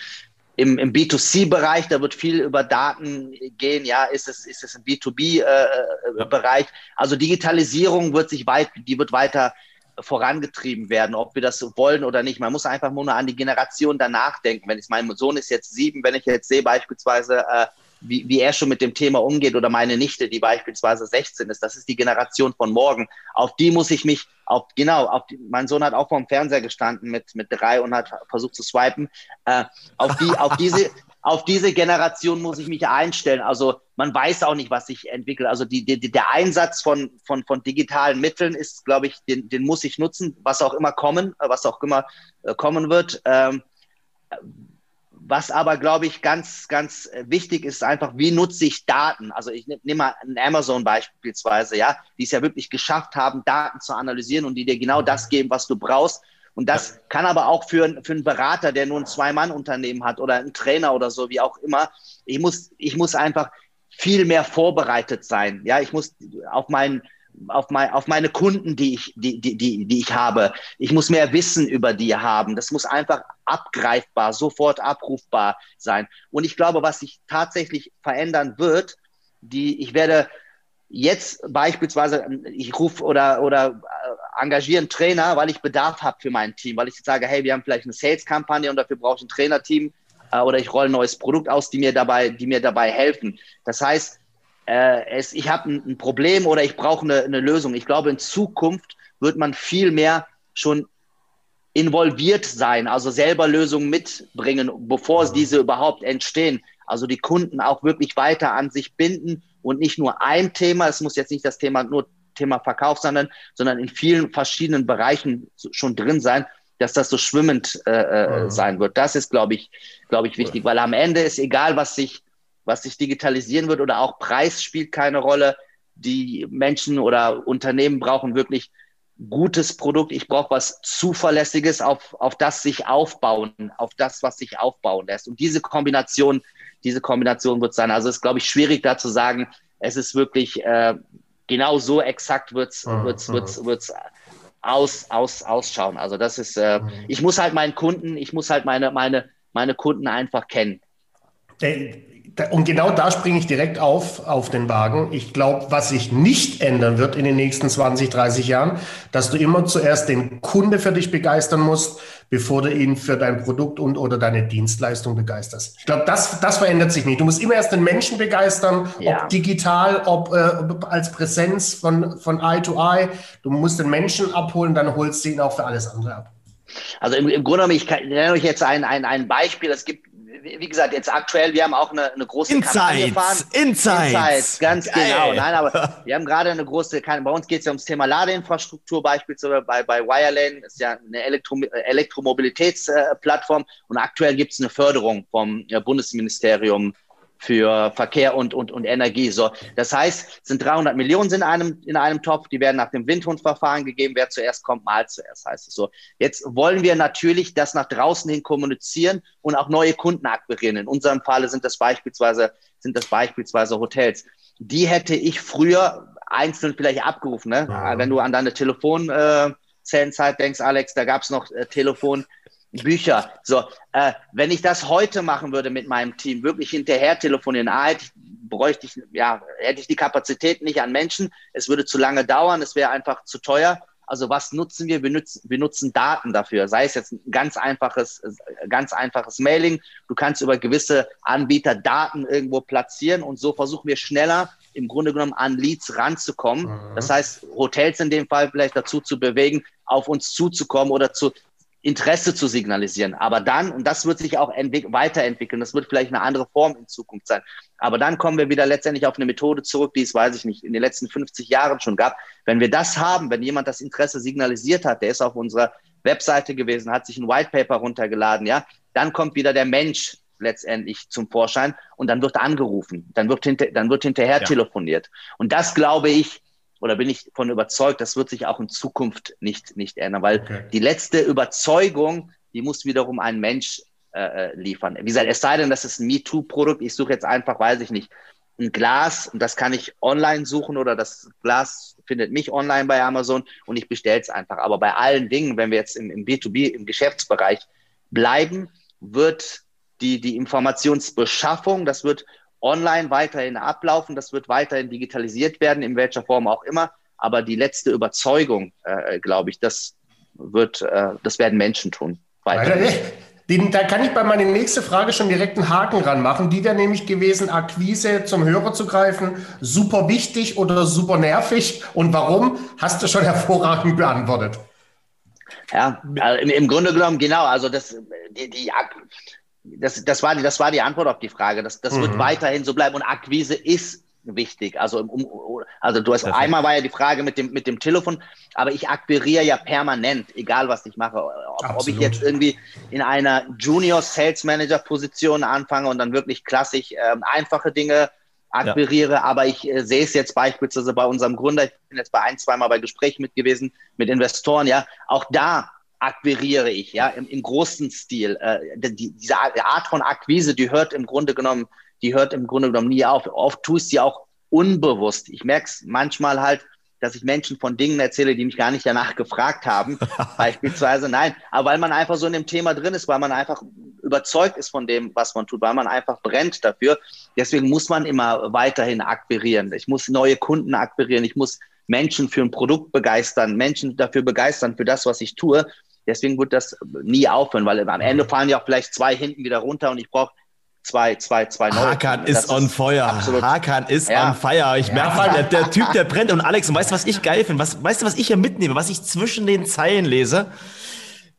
im, im B2C-Bereich, da wird viel über Daten gehen, ja, ist es, ist es im B2B-Bereich. Äh, also Digitalisierung wird sich weit, die wird weiter vorangetrieben werden, ob wir das wollen oder nicht. Man muss einfach nur an die Generation danach denken. Wenn ich, mein Sohn ist jetzt sieben, wenn ich jetzt sehe beispielsweise, äh, wie, wie er schon mit dem Thema umgeht oder meine Nichte, die beispielsweise 16 ist, das ist die Generation von morgen. Auf die muss ich mich, auf, genau, auf die, mein Sohn hat auch vor dem Fernseher gestanden mit, mit drei und hat versucht zu swipen. Äh, auf, die, auf, diese, auf diese Generation muss ich mich einstellen. Also man weiß auch nicht, was sich entwickelt. Also die, die, der Einsatz von, von, von digitalen Mitteln ist, glaube ich, den, den muss ich nutzen, was auch immer kommen, was auch immer äh, kommen wird. Ähm, was aber, glaube ich, ganz, ganz wichtig ist, einfach, wie nutze ich Daten? Also ich nehme mal ein Amazon beispielsweise, ja, die es ja wirklich geschafft haben, Daten zu analysieren und die dir genau das geben, was du brauchst. Und das kann aber auch für, für einen Berater, der nur ein Zwei-Mann-Unternehmen hat oder einen Trainer oder so, wie auch immer. Ich muss, ich muss einfach viel mehr vorbereitet sein. Ja, ich muss auf meinen auf, mein, auf meine Kunden, die ich, die, die, die, die ich habe. Ich muss mehr Wissen über die haben. Das muss einfach abgreifbar, sofort abrufbar sein. Und ich glaube, was sich tatsächlich verändern wird, die, ich werde jetzt beispielsweise, ich rufe oder, oder äh, engagiere einen Trainer, weil ich Bedarf habe für mein Team, weil ich sage, hey, wir haben vielleicht eine Sales-Kampagne und dafür brauche ich ein Trainerteam äh, oder ich rolle ein neues Produkt aus, die mir dabei, die mir dabei helfen. Das heißt, äh, es, ich habe ein, ein, Problem oder ich brauche eine, eine Lösung. Ich glaube, in Zukunft wird man viel mehr schon involviert sein, also selber Lösungen mitbringen, bevor mhm. diese überhaupt entstehen. Also die Kunden auch wirklich weiter an sich binden und nicht nur ein Thema, es muss jetzt nicht das Thema nur Thema Verkauf sein, sondern in vielen verschiedenen Bereichen schon drin sein, dass das so schwimmend äh, äh mhm. sein wird. Das ist, glaube ich, glaube ich, wichtig, weil am Ende ist egal, was sich was sich digitalisieren wird oder auch Preis spielt keine Rolle. Die Menschen oder Unternehmen brauchen wirklich gutes Produkt. Ich brauche was Zuverlässiges, auf, auf das sich aufbauen, auf das, was sich aufbauen lässt. Und diese Kombination, diese Kombination wird sein. Also es ist, glaube ich, schwierig da zu sagen, es ist wirklich äh, genau so exakt wird's, mhm. wird's, wird's, wird's aus, aus, ausschauen. Also das ist, äh, mhm. ich muss halt meinen Kunden, ich muss halt meine, meine, meine Kunden einfach kennen und genau da springe ich direkt auf, auf den Wagen. Ich glaube, was sich nicht ändern wird in den nächsten 20, 30 Jahren, dass du immer zuerst den Kunde für dich begeistern musst, bevor du ihn für dein Produkt und oder deine Dienstleistung begeisterst. Ich glaube, das, das verändert sich nicht. Du musst immer erst den Menschen begeistern, ja. ob digital, ob, äh, ob als Präsenz von, von Eye to Eye. Du musst den Menschen abholen, dann holst du ihn auch für alles andere ab. Also im, im Grunde genommen, ich, kann, nenne euch jetzt ein, ein, ein Beispiel. Es gibt wie gesagt, jetzt aktuell, wir haben auch eine, eine große Insights, Kampagne gefahren. Insights. Insights, ganz Geil. genau. Nein, aber wir haben gerade eine große, bei uns geht es ja ums Thema Ladeinfrastruktur beispielsweise bei, bei Wirelane, ist ja eine Elektro, Elektromobilitätsplattform und aktuell gibt es eine Förderung vom Bundesministerium für Verkehr und, und, und Energie. So, das heißt, es sind 300 Millionen in einem, in einem Topf, die werden nach dem Windhundverfahren gegeben. Wer zuerst kommt, mal zuerst, heißt es so. Jetzt wollen wir natürlich das nach draußen hin kommunizieren und auch neue Kunden akquirieren. In unserem Falle sind das beispielsweise, sind das beispielsweise Hotels. Die hätte ich früher einzeln vielleicht abgerufen, ne? Ja. Wenn du an deine Telefonzellenzeit äh, denkst, Alex, da gab es noch äh, Telefon Bücher. So, äh, wenn ich das heute machen würde mit meinem Team, wirklich hinterher telefonieren, ah, hätte ich, bräuchte ich, ja, hätte ich die Kapazität nicht an Menschen, es würde zu lange dauern, es wäre einfach zu teuer. Also was nutzen wir? Wir nutzen, wir nutzen Daten dafür. Sei es jetzt ein ganz einfaches, ganz einfaches Mailing. Du kannst über gewisse Anbieter Daten irgendwo platzieren und so versuchen wir schneller im Grunde genommen an Leads ranzukommen. Mhm. Das heißt, Hotels in dem Fall vielleicht dazu zu bewegen, auf uns zuzukommen oder zu, Interesse zu signalisieren. Aber dann, und das wird sich auch weiterentwickeln, das wird vielleicht eine andere Form in Zukunft sein. Aber dann kommen wir wieder letztendlich auf eine Methode zurück, die es, weiß ich nicht, in den letzten 50 Jahren schon gab. Wenn wir das haben, wenn jemand das Interesse signalisiert hat, der ist auf unserer Webseite gewesen, hat sich ein White Paper runtergeladen, ja, dann kommt wieder der Mensch letztendlich zum Vorschein und dann wird angerufen, dann wird, hinter, dann wird hinterher ja. telefoniert. Und das glaube ich, oder bin ich von überzeugt, das wird sich auch in Zukunft nicht, nicht ändern, weil okay. die letzte Überzeugung, die muss wiederum ein Mensch äh, äh, liefern. Wie gesagt, es sei denn, das ist ein MeToo-Produkt, ich suche jetzt einfach, weiß ich nicht, ein Glas und das kann ich online suchen oder das Glas findet mich online bei Amazon und ich bestelle es einfach. Aber bei allen Dingen, wenn wir jetzt im, im B2B, im Geschäftsbereich bleiben, wird die, die Informationsbeschaffung, das wird online weiterhin ablaufen, das wird weiterhin digitalisiert werden, in welcher Form auch immer. Aber die letzte Überzeugung, äh, glaube ich, das wird, äh, das werden Menschen tun. Weiter. Den, da kann ich bei meiner nächsten Frage schon direkt einen Haken ranmachen. Die wäre nämlich gewesen, Akquise zum Hörer zu greifen, super wichtig oder super nervig. Und warum? Hast du schon hervorragend beantwortet. Ja, also im, im, Grunde genommen, genau. Also das, die, die, das, das, war, die, das war die Antwort auf die Frage. Das, das mhm. wird weiterhin so bleiben. Und Akquise ist wichtig. Also, um, also du hast Perfekt. einmal war ja die Frage mit dem, mit dem Telefon, aber ich akquiriere ja permanent, egal was ich mache. Ob, ob ich jetzt irgendwie in einer Junior Sales Manager Position anfange und dann wirklich klassisch ähm, einfache Dinge akquiriere, ja. aber ich äh, sehe es jetzt beispielsweise bei unserem Gründer, ich bin jetzt bei ein, zweimal bei Gesprächen mit gewesen, mit Investoren, ja, auch da akquiriere ich, ja, im, im großen Stil. Äh, die, diese Art von Akquise, die hört im Grunde genommen die hört im Grunde genommen nie auf. Oft tue ich sie auch unbewusst. Ich merke es manchmal halt, dass ich Menschen von Dingen erzähle, die mich gar nicht danach gefragt haben. Beispielsweise, nein, aber weil man einfach so in dem Thema drin ist, weil man einfach überzeugt ist von dem, was man tut, weil man einfach brennt dafür. Deswegen muss man immer weiterhin akquirieren. Ich muss neue Kunden akquirieren. Ich muss Menschen für ein Produkt begeistern, Menschen dafür begeistern, für das, was ich tue. Deswegen wird das nie aufhören, weil am Ende fallen ja auch vielleicht zwei hinten wieder runter und ich brauche zwei, zwei, zwei neue. Hakan ist on fire. Absolut. Hakan ist ja. on fire. Ich ja. merke mal, der, der, Typ, der brennt. Und Alex, und weißt du, was ich geil finde? Was, weißt du, was ich hier mitnehme? Was ich zwischen den Zeilen lese?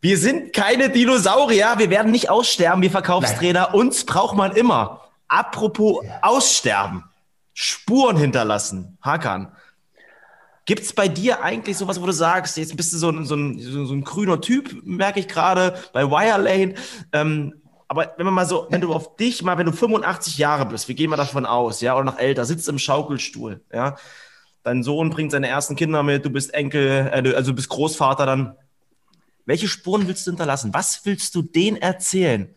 Wir sind keine Dinosaurier. Wir werden nicht aussterben, wir Verkaufstrainer. Nein. Uns braucht man immer. Apropos aussterben. Spuren hinterlassen. Hakan. Gibt es bei dir eigentlich sowas, wo du sagst, jetzt bist du so ein, so ein, so ein grüner Typ, merke ich gerade, bei Wirelane. Ähm, aber wenn man mal so, wenn du auf dich mal, wenn du 85 Jahre bist, wir gehen mal davon aus, ja, oder noch älter, sitzt im Schaukelstuhl, ja, dein Sohn bringt seine ersten Kinder mit, du bist Enkel, äh, also du bist Großvater dann. Welche Spuren willst du hinterlassen? Was willst du denen erzählen?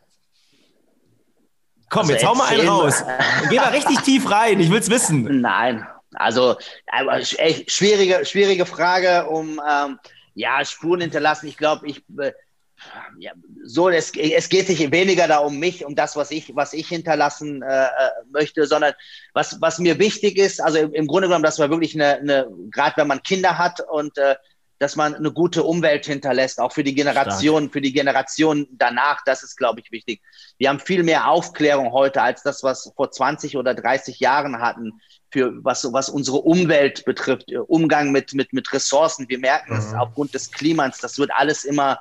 Komm, also jetzt hau mal einen raus. Geh mal richtig tief rein, ich will's wissen. Nein, also echt schwierige, schwierige Frage, um ähm, ja, Spuren hinterlassen. Ich glaube, ich äh, ja, so, es, es geht sich weniger da um mich, um das, was ich, was ich hinterlassen äh, äh, möchte, sondern was, was mir wichtig ist, also im, im Grunde genommen, dass man wirklich eine, eine gerade wenn man Kinder hat und äh, dass man eine gute Umwelt hinterlässt, auch für die Generation, Stark. für die Generation danach, das ist, glaube ich, wichtig. Wir haben viel mehr Aufklärung heute als das, was vor 20 oder 30 Jahren hatten, für was, was unsere Umwelt betrifft, Umgang mit, mit, mit Ressourcen. Wir merken es mhm. aufgrund des Klimas, das wird alles immer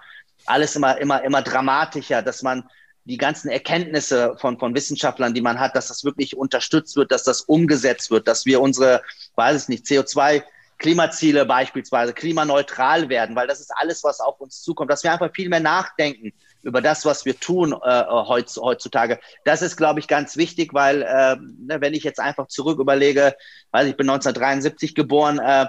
alles immer, immer, immer dramatischer, dass man die ganzen Erkenntnisse von, von Wissenschaftlern, die man hat, dass das wirklich unterstützt wird, dass das umgesetzt wird, dass wir unsere, weiß ich nicht, CO2 Klimaziele beispielsweise klimaneutral werden, weil das ist alles, was auf uns zukommt, dass wir einfach viel mehr nachdenken über das, was wir tun äh, heutzutage. Das ist, glaube ich, ganz wichtig, weil äh, wenn ich jetzt einfach zurück überlege, weil ich bin 1973 geboren, äh,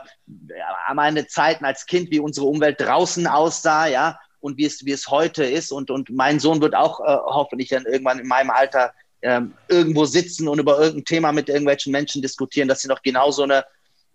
meine Zeiten als Kind, wie unsere Umwelt draußen aussah, ja, und wie es, wie es heute ist. Und, und mein Sohn wird auch äh, hoffentlich dann irgendwann in meinem Alter ähm, irgendwo sitzen und über irgendein Thema mit irgendwelchen Menschen diskutieren, dass sie noch genauso eine,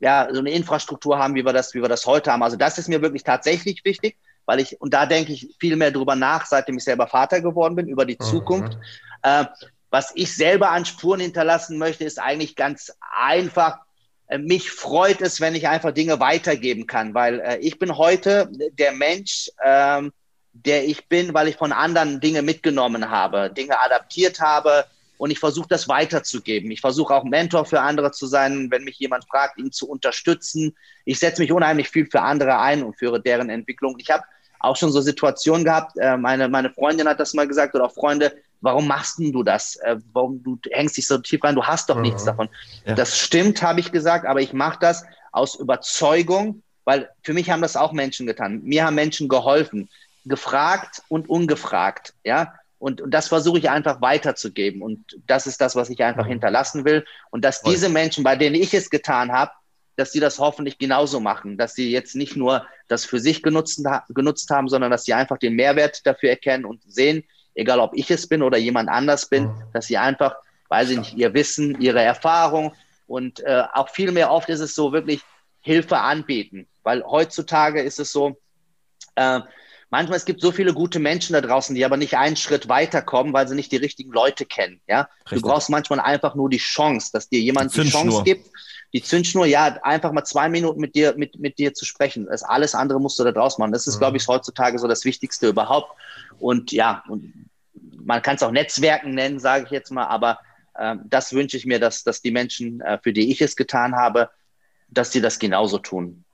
ja, so eine Infrastruktur haben, wie wir das, wie wir das heute haben. Also das ist mir wirklich tatsächlich wichtig, weil ich, und da denke ich viel mehr drüber nach, seitdem ich selber Vater geworden bin, über die mhm. Zukunft. Äh, was ich selber an Spuren hinterlassen möchte, ist eigentlich ganz einfach, äh, mich freut es, wenn ich einfach Dinge weitergeben kann, weil äh, ich bin heute der Mensch, ähm, der ich bin, weil ich von anderen Dinge mitgenommen habe, Dinge adaptiert habe und ich versuche das weiterzugeben. Ich versuche auch Mentor für andere zu sein, wenn mich jemand fragt, ihn zu unterstützen. Ich setze mich unheimlich viel für andere ein und für deren Entwicklung. Ich habe auch schon so Situationen gehabt, äh, meine, meine Freundin hat das mal gesagt oder auch Freunde, warum machst du das? Äh, warum du hängst dich so tief rein? Du hast doch mhm. nichts davon. Ja. Das stimmt, habe ich gesagt, aber ich mache das aus Überzeugung, weil für mich haben das auch Menschen getan. Mir haben Menschen geholfen, gefragt und ungefragt, ja. Und, und das versuche ich einfach weiterzugeben. Und das ist das, was ich einfach mhm. hinterlassen will. Und dass diese Menschen, bei denen ich es getan habe, dass sie das hoffentlich genauso machen, dass sie jetzt nicht nur das für sich genutzt, genutzt haben, sondern dass sie einfach den Mehrwert dafür erkennen und sehen, egal ob ich es bin oder jemand anders bin, mhm. dass sie einfach weiß ich nicht, ihr Wissen, ihre Erfahrung und äh, auch viel mehr oft ist es so wirklich Hilfe anbieten, weil heutzutage ist es so, äh, manchmal es gibt so viele gute Menschen da draußen, die aber nicht einen Schritt weiterkommen, weil sie nicht die richtigen Leute kennen. Ja, Richtig. du brauchst manchmal einfach nur die Chance, dass dir jemand die, die Chance gibt, die Zündschnur, ja, einfach mal zwei Minuten mit dir, mit, mit dir zu sprechen. Das alles andere musst du da draus machen. Das ist, mhm. glaube ich, heutzutage so das Wichtigste überhaupt. Und ja, und man kann es auch Netzwerken nennen, sage ich jetzt mal, aber äh, das wünsche ich mir, dass, dass die Menschen, äh, für die ich es getan habe, dass sie das genauso tun.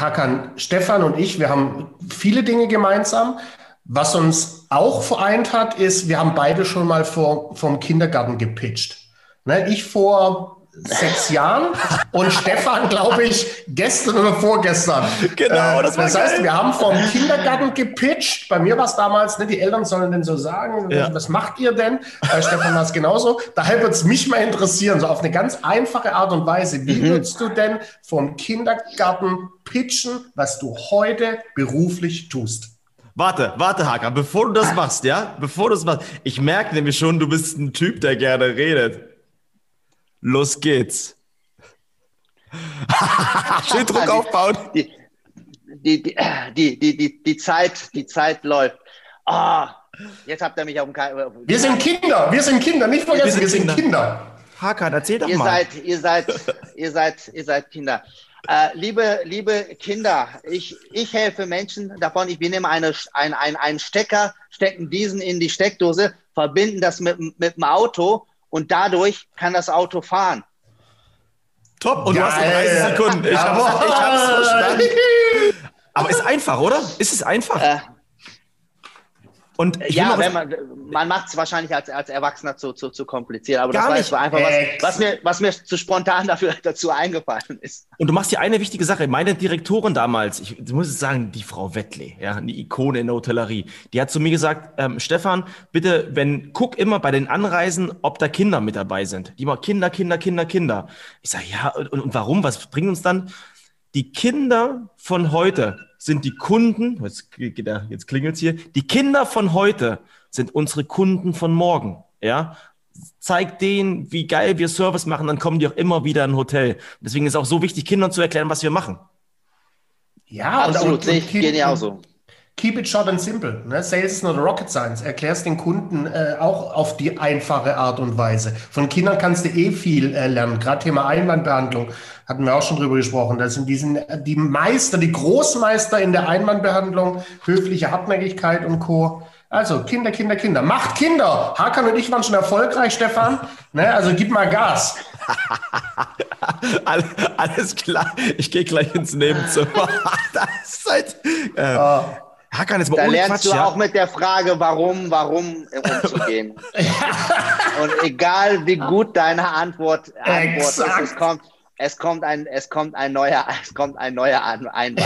Hakan, Stefan und ich, wir haben viele Dinge gemeinsam. Was uns auch vereint hat, ist, wir haben beide schon mal vor, vom Kindergarten gepitcht. Ne, ich vor sechs Jahren und Stefan, glaube ich, gestern oder vorgestern. Genau, das, äh, das heißt, geil. wir haben vom Kindergarten gepitcht. Bei mir war es damals, ne, die Eltern sollen denn so sagen, ja. was macht ihr denn? Bei Stefan war es genauso. Daher würde es mich mal interessieren, so auf eine ganz einfache Art und Weise. Wie mhm. würdest du denn vom Kindergarten pitchen, was du heute beruflich tust? Warte, warte, Hacker, bevor du das machst, ja? Bevor du das machst. Ich merke nämlich schon, du bist ein Typ, der gerne redet. Los geht's. Schön Druck aufbauen. Die, die, die, die, die, die, Zeit, die Zeit läuft. Ah, jetzt habt ihr mich auf dem K Wir sind Kinder, wir sind Kinder, nicht vergessen, wir sind, wir sind Kinder. Hakan, erzähl doch ihr mal. Seid, ihr, seid, ihr, seid, ihr seid Kinder. Äh, liebe, liebe Kinder, ich, ich helfe Menschen davon, ich, wir nehmen eine, ein, ein, einen Stecker, stecken diesen in die Steckdose, verbinden das mit, mit dem Auto und dadurch kann das Auto fahren. Top, und Geil. du hast 30 Sekunden. Ich hab's, ich hab's verstanden. Aber ist einfach, oder? Ist es einfach? Äh, und ja, wenn man, man macht es wahrscheinlich als, als Erwachsener zu, zu, zu kompliziert, aber das war, nicht. war einfach was, was, mir, was mir zu spontan dafür dazu eingefallen ist. Und du machst hier eine wichtige Sache. Meine Direktorin damals, ich, ich muss sagen, die Frau Wettley, ja, eine Ikone in der Hotellerie, die hat zu mir gesagt, ähm, Stefan, bitte, wenn, guck immer bei den Anreisen, ob da Kinder mit dabei sind. Die immer Kinder, Kinder, Kinder, Kinder. Ich sage, ja, und, und warum? Was bringt uns dann? Die Kinder von heute sind die Kunden, jetzt, jetzt klingelt es hier, die Kinder von heute sind unsere Kunden von morgen. Ja, zeigt denen, wie geil wir Service machen, dann kommen die auch immer wieder in ein Hotel. Deswegen ist auch so wichtig, Kindern zu erklären, was wir machen. Ja, absolut, sehe ich genauso. Keep it short and simple. Ne? Sales is not rocket science. Erklärst den Kunden äh, auch auf die einfache Art und Weise. Von Kindern kannst du eh viel äh, lernen. Gerade Thema Einwandbehandlung hatten wir auch schon drüber gesprochen. Das sind diesen, die Meister, die Großmeister in der Einwandbehandlung, höfliche Hartnäckigkeit und Co. Also Kinder, Kinder, Kinder. Macht Kinder! Hakan und ich waren schon erfolgreich, Stefan. Ne? Also gib mal Gas. Alles klar. Ich gehe gleich ins Nebenzimmer. das ist halt, äh, oh. Hakan, jetzt mal da lernst Quatsch, du ja? auch mit der Frage, warum, warum umzugehen. und egal wie gut deine Antwort, Antwort ist, es kommt, es kommt ein, es kommt ein neuer, es kommt ein neuer Einwand.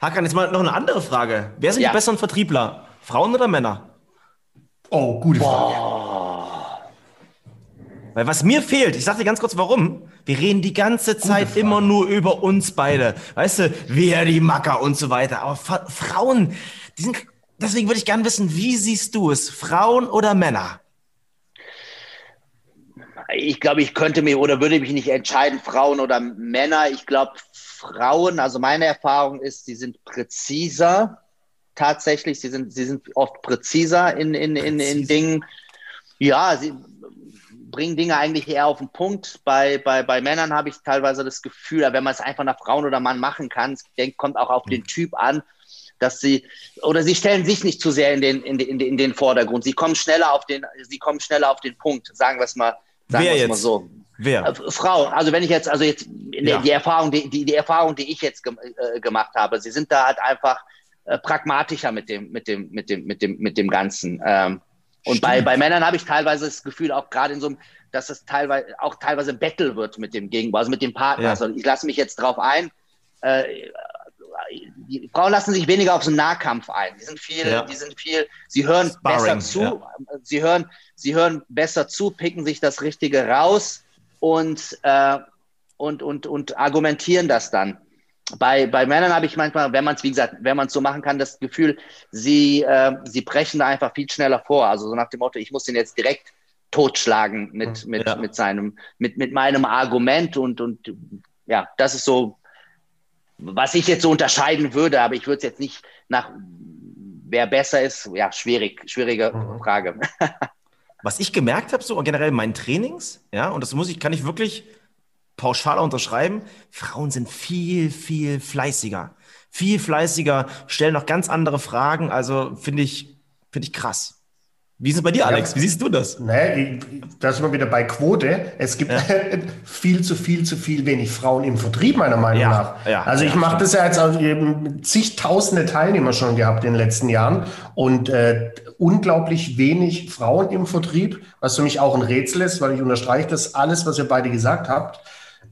Hakan, jetzt mal noch eine andere Frage. Wer sind ja. die besseren Vertriebler? Frauen oder Männer? Oh, gute Frage. Boah. Weil was mir fehlt, ich sag dir ganz kurz warum. Wir reden die ganze Zeit immer nur über uns beide. Weißt du, wir die Macker und so weiter. Aber Frauen, die sind, deswegen würde ich gerne wissen, wie siehst du es? Frauen oder Männer? Ich glaube, ich könnte mir oder würde mich nicht entscheiden, Frauen oder Männer. Ich glaube, Frauen, also meine Erfahrung ist, sie sind präziser tatsächlich. Sie sind, sie sind oft präziser in, in, in, in Dingen. Ja, sie, bringen Dinge eigentlich eher auf den Punkt. Bei, bei, bei Männern habe ich teilweise das Gefühl, wenn man es einfach nach Frauen oder Mann machen kann, denkt, kommt auch auf den Typ an, dass sie, oder sie stellen sich nicht zu sehr in den, in den, in den Vordergrund. Sie kommen schneller auf den, sie kommen schneller auf den Punkt, sagen wir es mal, sagen Wer wir es mal so. Wer? Äh, Frau, also wenn ich jetzt, also jetzt ja. die Erfahrung, die, die, die Erfahrung, die ich jetzt ge äh, gemacht habe, sie sind da halt einfach äh, pragmatischer mit dem, mit dem, mit dem, mit dem, mit dem Ganzen. Ähm, und bei, bei Männern habe ich teilweise das Gefühl, auch gerade in so einem, dass es teilweise auch teilweise Battle wird mit dem Gegenüber, also mit dem Partner. Ja. Also ich lasse mich jetzt drauf ein. Äh, die Frauen lassen sich weniger auf so einen Nahkampf ein. Die sind viel, ja. die sind viel, sie hören Sparring, besser zu, ja. sie hören, sie hören besser zu, picken sich das Richtige raus und, äh, und, und, und argumentieren das dann. Bei, bei Männern habe ich manchmal, wenn man es, wie gesagt, wenn man es so machen kann, das Gefühl, sie, äh, sie brechen da einfach viel schneller vor. Also so nach dem Motto, ich muss den jetzt direkt totschlagen mit, mit, ja. mit seinem, mit, mit meinem Argument und, und ja, das ist so, was ich jetzt so unterscheiden würde, aber ich würde es jetzt nicht nach, wer besser ist, ja, schwierig, schwierige mhm. Frage. was ich gemerkt habe, so generell in meinen Trainings, ja, und das muss ich, kann ich wirklich pauschal unterschreiben, Frauen sind viel, viel fleißiger. Viel fleißiger, stellen noch ganz andere Fragen. Also finde ich, finde ich krass. Wie ist es bei dir, Alex? Ja, Wie siehst du das? Nee, da sind wir wieder bei Quote. Es gibt ja. viel zu viel zu viel wenig Frauen im Vertrieb, meiner Meinung ja, nach. Also ich mache das ja jetzt auch eben zigtausende Teilnehmer schon gehabt in den letzten Jahren und äh, unglaublich wenig Frauen im Vertrieb, was für mich auch ein Rätsel ist, weil ich unterstreiche das alles, was ihr beide gesagt habt.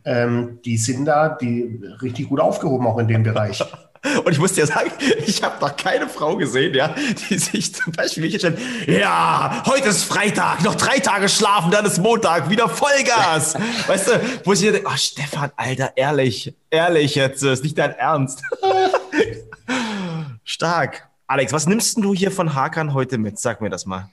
Ähm, die sind da die richtig gut aufgehoben, auch in dem Bereich. Und ich muss dir sagen, ich habe noch keine Frau gesehen, ja, die sich zum Beispiel nicht stellen, ja, heute ist Freitag, noch drei Tage schlafen, dann ist Montag, wieder Vollgas. weißt du, wo ich denke, oh Stefan, Alter, ehrlich, ehrlich jetzt, ist nicht dein Ernst. Stark. Alex, was nimmst du hier von Hakan heute mit? Sag mir das mal.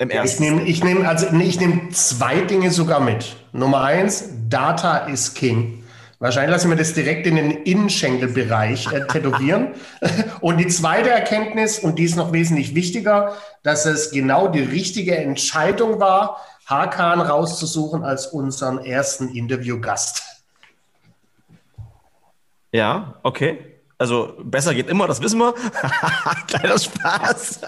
Im ersten. Ich nehme ich nehm, also, nee, ich nehm zwei Dinge sogar mit. Nummer eins, Data is King. Wahrscheinlich lassen wir das direkt in den Innenschenkelbereich äh, tätowieren. und die zweite Erkenntnis, und die ist noch wesentlich wichtiger, dass es genau die richtige Entscheidung war, Hakan rauszusuchen als unseren ersten Interviewgast. Ja, okay. Also besser geht immer, das wissen wir. Kleiner Spaß.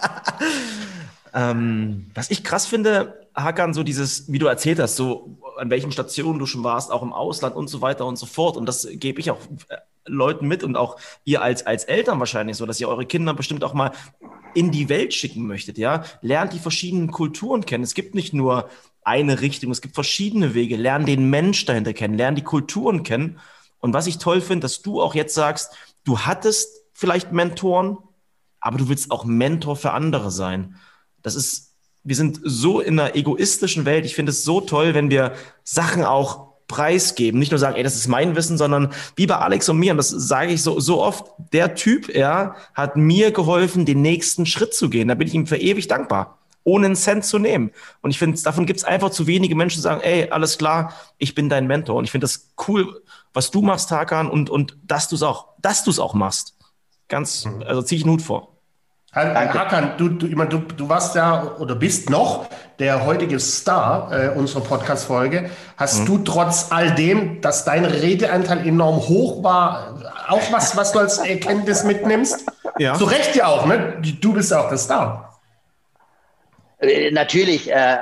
Ähm, was ich krass finde, Hakan, so dieses, wie du erzählt hast, so an welchen Stationen du schon warst, auch im Ausland und so weiter und so fort. Und das gebe ich auch äh, Leuten mit und auch ihr als, als Eltern wahrscheinlich so, dass ihr eure Kinder bestimmt auch mal in die Welt schicken möchtet, ja. Lernt die verschiedenen Kulturen kennen. Es gibt nicht nur eine Richtung, es gibt verschiedene Wege. Lern den Mensch dahinter kennen, lern die Kulturen kennen. Und was ich toll finde, dass du auch jetzt sagst, du hattest vielleicht Mentoren, aber du willst auch Mentor für andere sein. Das ist wir sind so in einer egoistischen Welt. Ich finde es so toll, wenn wir Sachen auch preisgeben. Nicht nur sagen, ey, das ist mein Wissen, sondern wie bei Alex und mir, und das sage ich so, so oft, der Typ, er hat mir geholfen, den nächsten Schritt zu gehen. Da bin ich ihm für ewig dankbar, ohne einen Cent zu nehmen. Und ich finde, davon gibt es einfach zu wenige Menschen, die sagen, ey, alles klar, ich bin dein Mentor. Und ich finde das cool, was du machst, Hakan, und, und dass du es auch, dass du es auch machst. Ganz, mhm. also zieh ich einen Hut vor. Danke. Hakan, du, du, du, du warst ja oder bist noch der heutige Star äh, unserer Podcast-Folge. Hast mhm. du trotz all dem, dass dein Redeanteil enorm hoch war, auch was, was du als Erkenntnis mitnimmst? Ja. Zu Recht ja auch, ne? Du bist ja auch der Star. Äh, natürlich, äh,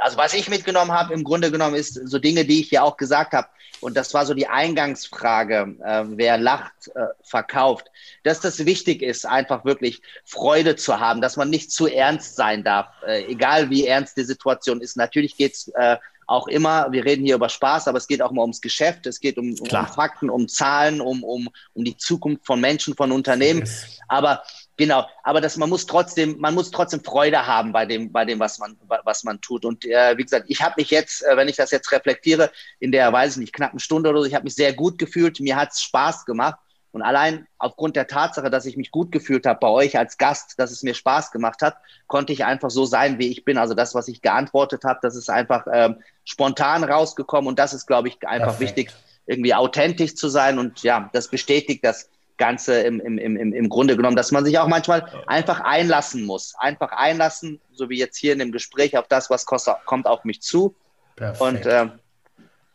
also was ich mitgenommen habe, im Grunde genommen ist so Dinge, die ich ja auch gesagt habe. Und das war so die Eingangsfrage, äh, wer lacht, äh, verkauft. Dass das wichtig ist, einfach wirklich Freude zu haben, dass man nicht zu ernst sein darf, äh, egal wie ernst die Situation ist. Natürlich geht's äh, auch immer, wir reden hier über Spaß, aber es geht auch mal ums Geschäft, es geht um, um Fakten, um Zahlen, um, um, um die Zukunft von Menschen, von Unternehmen. Yes. Aber Genau, aber das, man muss trotzdem, man muss trotzdem Freude haben bei dem, bei dem, was man, was man tut. Und äh, wie gesagt, ich habe mich jetzt, äh, wenn ich das jetzt reflektiere, in der, weiß ich nicht, knappen Stunde oder so, ich habe mich sehr gut gefühlt, mir hat es Spaß gemacht. Und allein aufgrund der Tatsache, dass ich mich gut gefühlt habe bei euch als Gast, dass es mir Spaß gemacht hat, konnte ich einfach so sein, wie ich bin. Also das, was ich geantwortet habe, das ist einfach ähm, spontan rausgekommen und das ist, glaube ich, einfach Perfekt. wichtig, irgendwie authentisch zu sein. Und ja, das bestätigt, dass Ganze im, im, im, im Grunde genommen, dass man sich auch manchmal einfach einlassen muss. Einfach einlassen, so wie jetzt hier in dem Gespräch, auf das, was kommt auf mich zu. Perfekt. Und äh,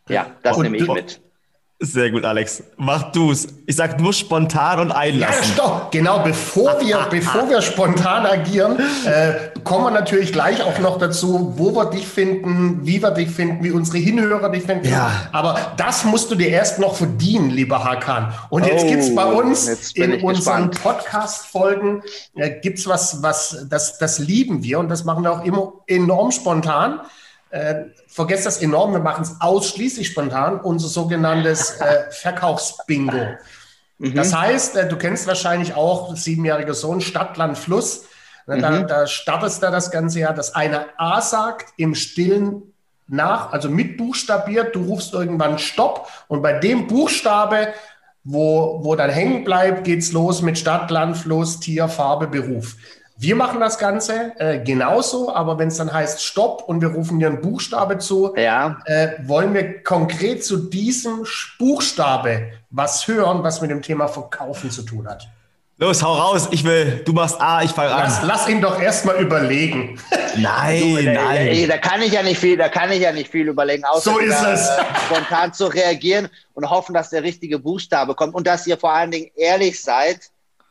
ja, das und nehme ich mit. Sehr gut, Alex. Mach du's. Ich sag nur spontan und einlassen. Ja, stopp. Genau, bevor wir, bevor wir spontan agieren, äh, kommen wir natürlich gleich auch noch dazu, wo wir dich finden, wie wir dich finden, wie unsere Hinhörer dich finden. Ja. Aber das musst du dir erst noch verdienen, lieber Hakan. Und jetzt oh, gibt's bei uns in unseren Podcast-Folgen, äh, gibt's was, was, das, das lieben wir und das machen wir auch immer enorm spontan. Äh, vergesst das enorm, wir machen es ausschließlich spontan, unser sogenanntes äh, Verkaufsbingo. Mhm. Das heißt, äh, du kennst wahrscheinlich auch siebenjähriger Sohn, Stadt, Land, Fluss. Mhm. Da, da startest du das ganze Jahr, dass einer A sagt im Stillen nach, also mit buchstabiert, du rufst irgendwann Stopp und bei dem Buchstabe wo, wo dann hängen bleibt, geht's los mit Stadt, Land, Fluss, Tier, Farbe, Beruf. Wir machen das Ganze äh, genauso, aber wenn es dann heißt Stopp und wir rufen dir einen Buchstabe zu, Ja. äh, wollen wir konkret zu diesem Buchstabe was hören, was mit dem Thema Verkaufen zu tun hat. Los, hau raus. Ich will, du machst A, ich fange an. lass ihn doch erstmal überlegen. Nein, Ey, nein. da kann ich ja nicht viel, da kann ich ja nicht viel überlegen, außer So ist da, es. Äh, spontan zu reagieren und hoffen, dass der richtige Buchstabe kommt und dass ihr vor allen Dingen ehrlich seid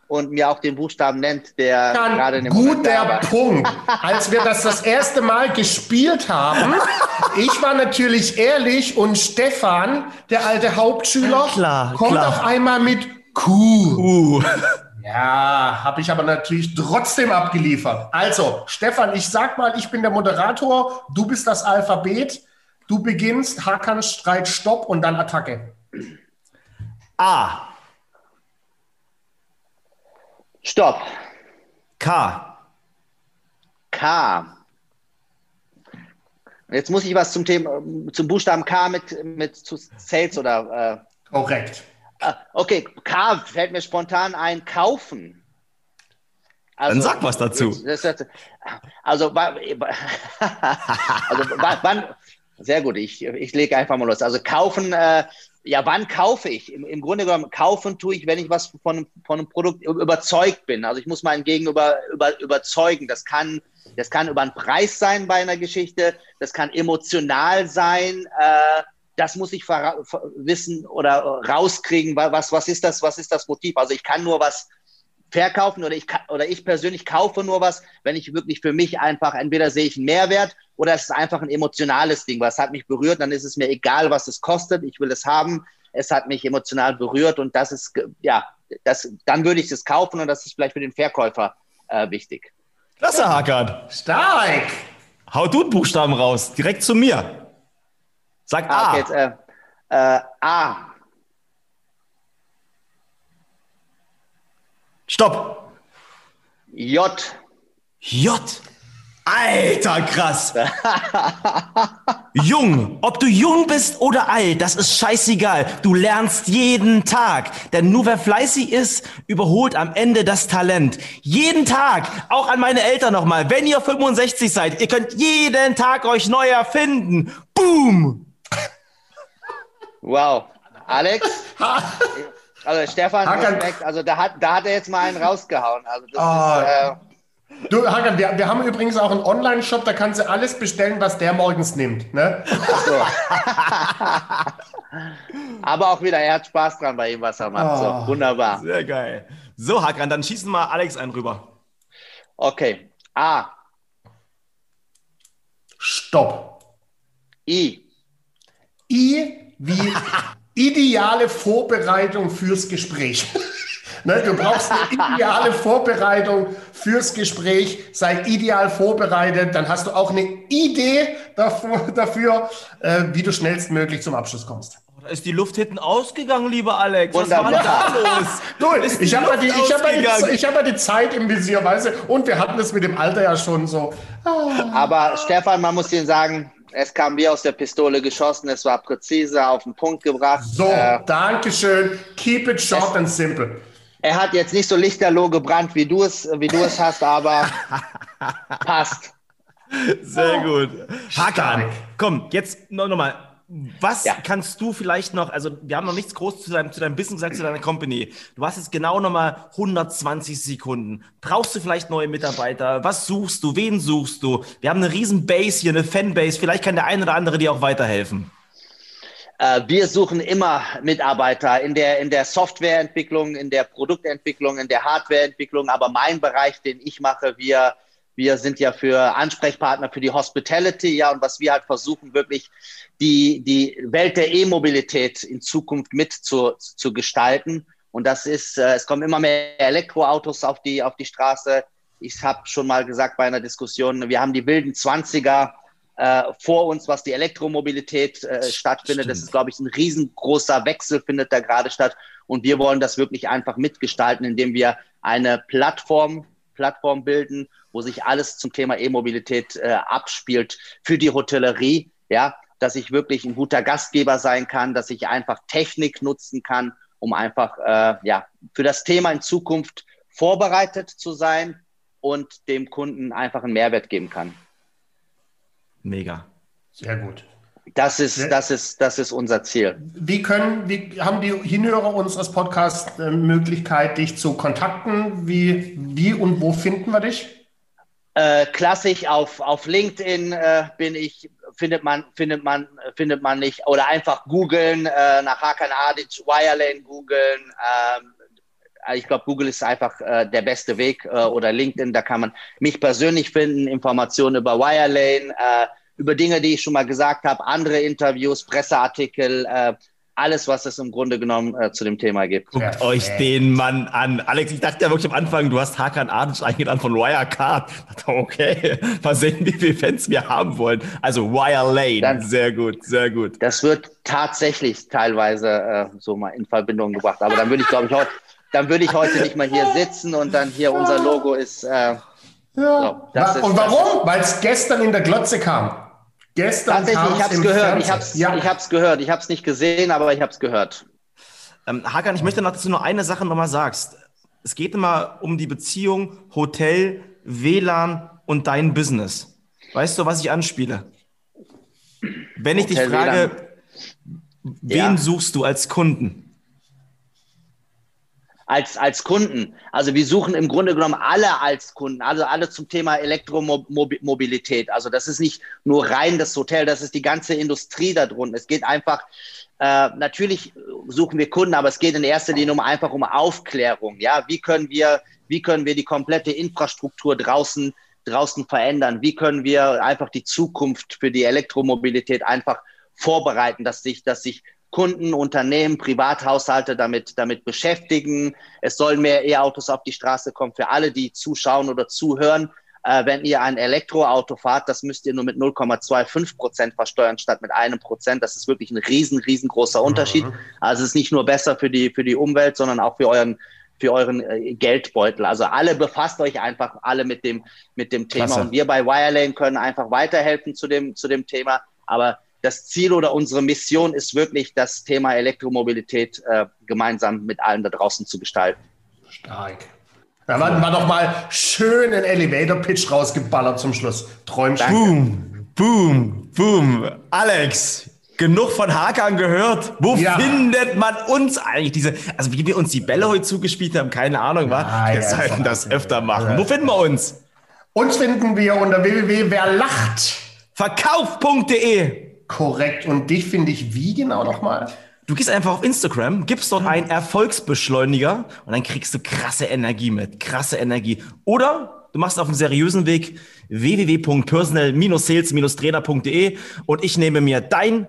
und mir auch den Buchstaben nennt, der gerade in dem guter. Punkt. Als wir das das erste Mal gespielt haben, ich war natürlich ehrlich und Stefan, der alte Hauptschüler, Klar, kommt klar. auf einmal mit Q. Uh. Ja, habe ich aber natürlich trotzdem abgeliefert. Also, Stefan, ich sag mal, ich bin der Moderator, du bist das Alphabet. Du beginnst, Hakan, Streit, Stopp und dann Attacke. A, Stopp. K, K. Jetzt muss ich was zum Thema, zum Buchstaben K mit, mit zu Sales oder Korrekt. äh, ah, okay, K fällt mir spontan ein, kaufen. Also, Dann sag was dazu. Also, also wa- wann, sehr gut, ich, ich lege einfach mal los. Also kaufen, äh, ja, wann kaufe ich? Im, Im Grunde genommen, kaufen tue ich, wenn ich was von, einem- von einem Produkt überzeugt bin. Also ich muss meinen Gegenüber über, überzeugen. Das kann, das kann über einen Preis sein bei einer Geschichte, das kann emotional sein, äh, das muss ich wissen oder rauskriegen, wa- was, was, ist das, was ist das Motiv? Also ich kann nur was verkaufen oder ich, oder ich persönlich kaufe nur was, wenn ich wirklich für mich einfach, entweder sehe ich einen Mehrwert oder es ist einfach ein emotionales Ding, was hat mich berührt, dann ist es mir egal, was es kostet, ich will es haben, es hat mich emotional berührt und das ist, ja, das, dann würde ich es kaufen und das ist vielleicht für den Verkäufer äh, wichtig. Klasse, Hakan. Stark. Hau du einen Buchstaben raus, direkt zu mir. Sag Ah, A. okay, jetzt, äh, äh, A, Stopp. J, J. Alter, krass. jung. Ob du jung bist oder alt, das ist scheißegal. Du lernst jeden Tag. Denn nur wer fleißig ist, überholt am Ende das Talent. Jeden Tag. Auch an meine Eltern nochmal. Wenn ihr 65 seid, ihr könnt jeden Tag euch neu erfinden. Boom. wow. Alex? Also Stefan, Hakan- Respekt, also da hat, da hat er jetzt mal einen rausgehauen. Also das Ah. ist, äh, Du, Hakan, wir, wir haben übrigens auch einen Online-Shop, da kannst du alles bestellen, was der morgens nimmt. Ne? So. Aber auch wieder, er hat Spaß dran bei ihm, was er macht. Oh. So, wunderbar. Sehr geil. So, Hakan, dann schießen mal Alex einen rüber. Okay. A, Stopp. I, I wie ideale Vorbereitung fürs Gespräch. ne, du brauchst eine ideale Vorbereitung fürs Gespräch. Sei ideal vorbereitet, dann hast du auch eine Idee dafür, dafür äh, wie du schnellstmöglich zum Abschluss kommst. Da ist die Luft hinten ausgegangen, lieber Alex. Was Wunderbar. war denn da los? Du, ich habe ja, die- ich hab die- ich hab die Zeit im Visier, weißt du, und wir hatten es mit dem Alter ja schon so. aber Stefan, man muss Ihnen sagen, es kam wie aus der Pistole geschossen, es war präzise auf den Punkt gebracht. So, Äh, Dankeschön. Keep it short and simple. er hat jetzt nicht so lichterloh gebrannt, wie du es, wie du es hast, aber passt. Sehr gut. Hakan, komm, jetzt noch, noch mal. Was Ja. kannst du vielleicht noch, also wir haben noch nichts groß zu deinem, zu deinem Business gesagt, zu deiner Company. Du hast jetzt genau noch mal 120 Sekunden. Brauchst du vielleicht neue Mitarbeiter? Was suchst du? Wen suchst du? Wir haben eine riesen Base hier, eine Fanbase. Vielleicht kann der eine oder andere dir auch weiterhelfen. Äh, wir suchen immer Mitarbeiter in der, in der Softwareentwicklung, in der Produktentwicklung, in der Hardwareentwicklung. Aber mein Bereich, den ich mache, wir, wir sind ja für Ansprechpartner für die Hospitality, ja, und was wir halt versuchen, wirklich die, die Welt der E-Mobilität in Zukunft mit zu, zu gestalten. Und das ist, äh, es kommen immer mehr Elektroautos auf die, auf die Straße. Ich habe schon mal gesagt bei einer Diskussion, wir haben die wilden Zwanziger äh, vor uns, was die Elektromobilität äh, stattfindet. Das Stimmt. ist, glaube ich, ein riesengroßer Wechsel findet da gerade statt. Und wir wollen das wirklich einfach mitgestalten, indem wir eine Plattform, Plattform bilden, wo sich alles zum Thema E-Mobilität äh, abspielt für die Hotellerie. Ja, dass ich wirklich ein guter Gastgeber sein kann, dass ich einfach Technik nutzen kann, um einfach äh, ja, für das Thema in Zukunft vorbereitet zu sein und dem Kunden einfach einen Mehrwert geben kann. Mega. Sehr gut. Das ist, das ist, das ist unser Ziel. Wie können, wie haben die Hinhörer unseres Podcasts äh, Möglichkeit, dich zu kontakten? Wie, wie und wo finden wir dich? Äh, klassisch auf, auf LinkedIn äh, bin ich, findet man, findet man, findet man nicht, oder einfach googeln, äh, nach Hakan Adic, Wirelane googeln. Ähm, ich glaube, Google ist einfach äh, der beste Weg äh, oder LinkedIn, da kann man mich persönlich finden, Informationen über Wirelane über Dinge, die ich schon mal gesagt habe, andere Interviews, Presseartikel, äh, alles, was es im Grunde genommen äh, zu dem Thema gibt. Guckt ja, euch den Mann an. Alex, ich dachte ja wirklich am Anfang, du hast Hakan Adic eingeladen von Wirecard. Ich dachte, okay, mal sehen, wie viele Fans wir haben wollen. Also Wirelane, Dann, sehr gut, sehr gut. Das wird tatsächlich teilweise äh, so mal in Verbindung gebracht. Aber dann würde ich, glaube ich, heute, dann würde ich heute nicht mal hier sitzen und dann hier unser Logo ist. Äh, ja. So, und warum? Weil es gestern in der Glotze kam. Gestern Tatsächlich, ich habe es gehört. Ich habe es ja. gehört. Ich habe es nicht gesehen, aber ich habe es gehört. Ähm, Hakan, ich möchte noch, dass du nur eine Sache nochmal sagst. Es geht immer um die Beziehung Hotel, WLAN und dein Business. Weißt du, was ich anspiele? Wenn ich Hotel, dich frage, WLAN. wen ja. suchst du als Kunden? Als, als Kunden. Also wir suchen im Grunde genommen alle als Kunden, also alle zum Thema Elektromobilität. Also das ist nicht nur rein das Hotel, das ist die ganze Industrie da drunten. Es geht einfach, äh, natürlich suchen wir Kunden, aber es geht in erster Linie um einfach um Aufklärung. Ja, wie können wir, wie können wir die komplette Infrastruktur draußen draußen verändern? Wie können wir einfach die Zukunft für die Elektromobilität einfach vorbereiten, dass sich, dass sich Kunden, Unternehmen, Privathaushalte damit, damit beschäftigen. Es sollen mehr E-Autos auf die Straße kommen für alle, die zuschauen oder zuhören. Äh, wenn ihr ein Elektroauto fahrt, das müsst ihr nur mit 0,25 Prozent versteuern statt mit einem Prozent. Das ist wirklich ein riesen, riesengroßer Unterschied. Mhm. Also es ist nicht nur besser für die, für die Umwelt, sondern auch für euren, für euren äh, Geldbeutel. Also alle befasst euch einfach alle mit dem, mit dem Thema. Klasse. Und wir bei Wirelane können einfach weiterhelfen zu dem, zu dem Thema. Aber das Ziel oder unsere Mission ist wirklich, das Thema Elektromobilität äh, gemeinsam mit allen da draußen zu gestalten. Stark. Da war, war doch mal schön ein Elevator-Pitch rausgeballert zum Schluss. Träumchen. Boom, boom, boom. Alex, genug von Hakan gehört. Wo ja. findet man uns eigentlich? Diese, also wie wir uns die Bälle heute zugespielt haben, keine Ahnung, was. Ja, wir ja, sollten das öfter machen. Wo finden wir uns? Uns finden wir unter www.werlacht. Korrekt. Und dich finde ich wie genau nochmal? Du gehst einfach auf Instagram, gibst dort einen Erfolgsbeschleuniger und dann kriegst du krasse Energie mit. Krasse Energie. Oder du machst auf einem seriösen Weg www.personal-sales-trainer.de und ich nehme mir dein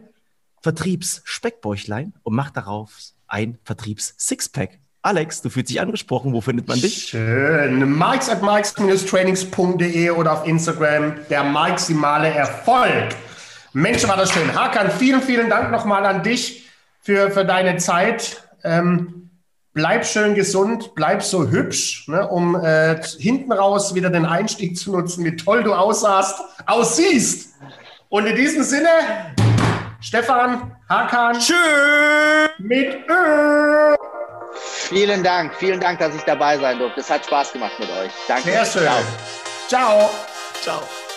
Vertriebs-Speckbäuchlein und mach darauf ein Vertriebs-Sixpack. Alex, du fühlst dich angesprochen. Wo findet man dich? Schön. Marks at marks-trainings.de oder auf Instagram der maximale Erfolg. Mensch, war das schön. Hakan, vielen, vielen Dank nochmal an dich für, für deine Zeit. Ähm, bleib schön gesund, bleib so hübsch, ne, um äh, hinten raus wieder den Einstieg zu nutzen, wie toll du aussahst, aussiehst. Und in diesem Sinne, Stefan, Hakan, tschüss mit Ö. Vielen Dank, vielen Dank, dass ich dabei sein durfte. Es hat Spaß gemacht mit euch. Danke. Sehr schön. Ciao. Ciao. Ciao.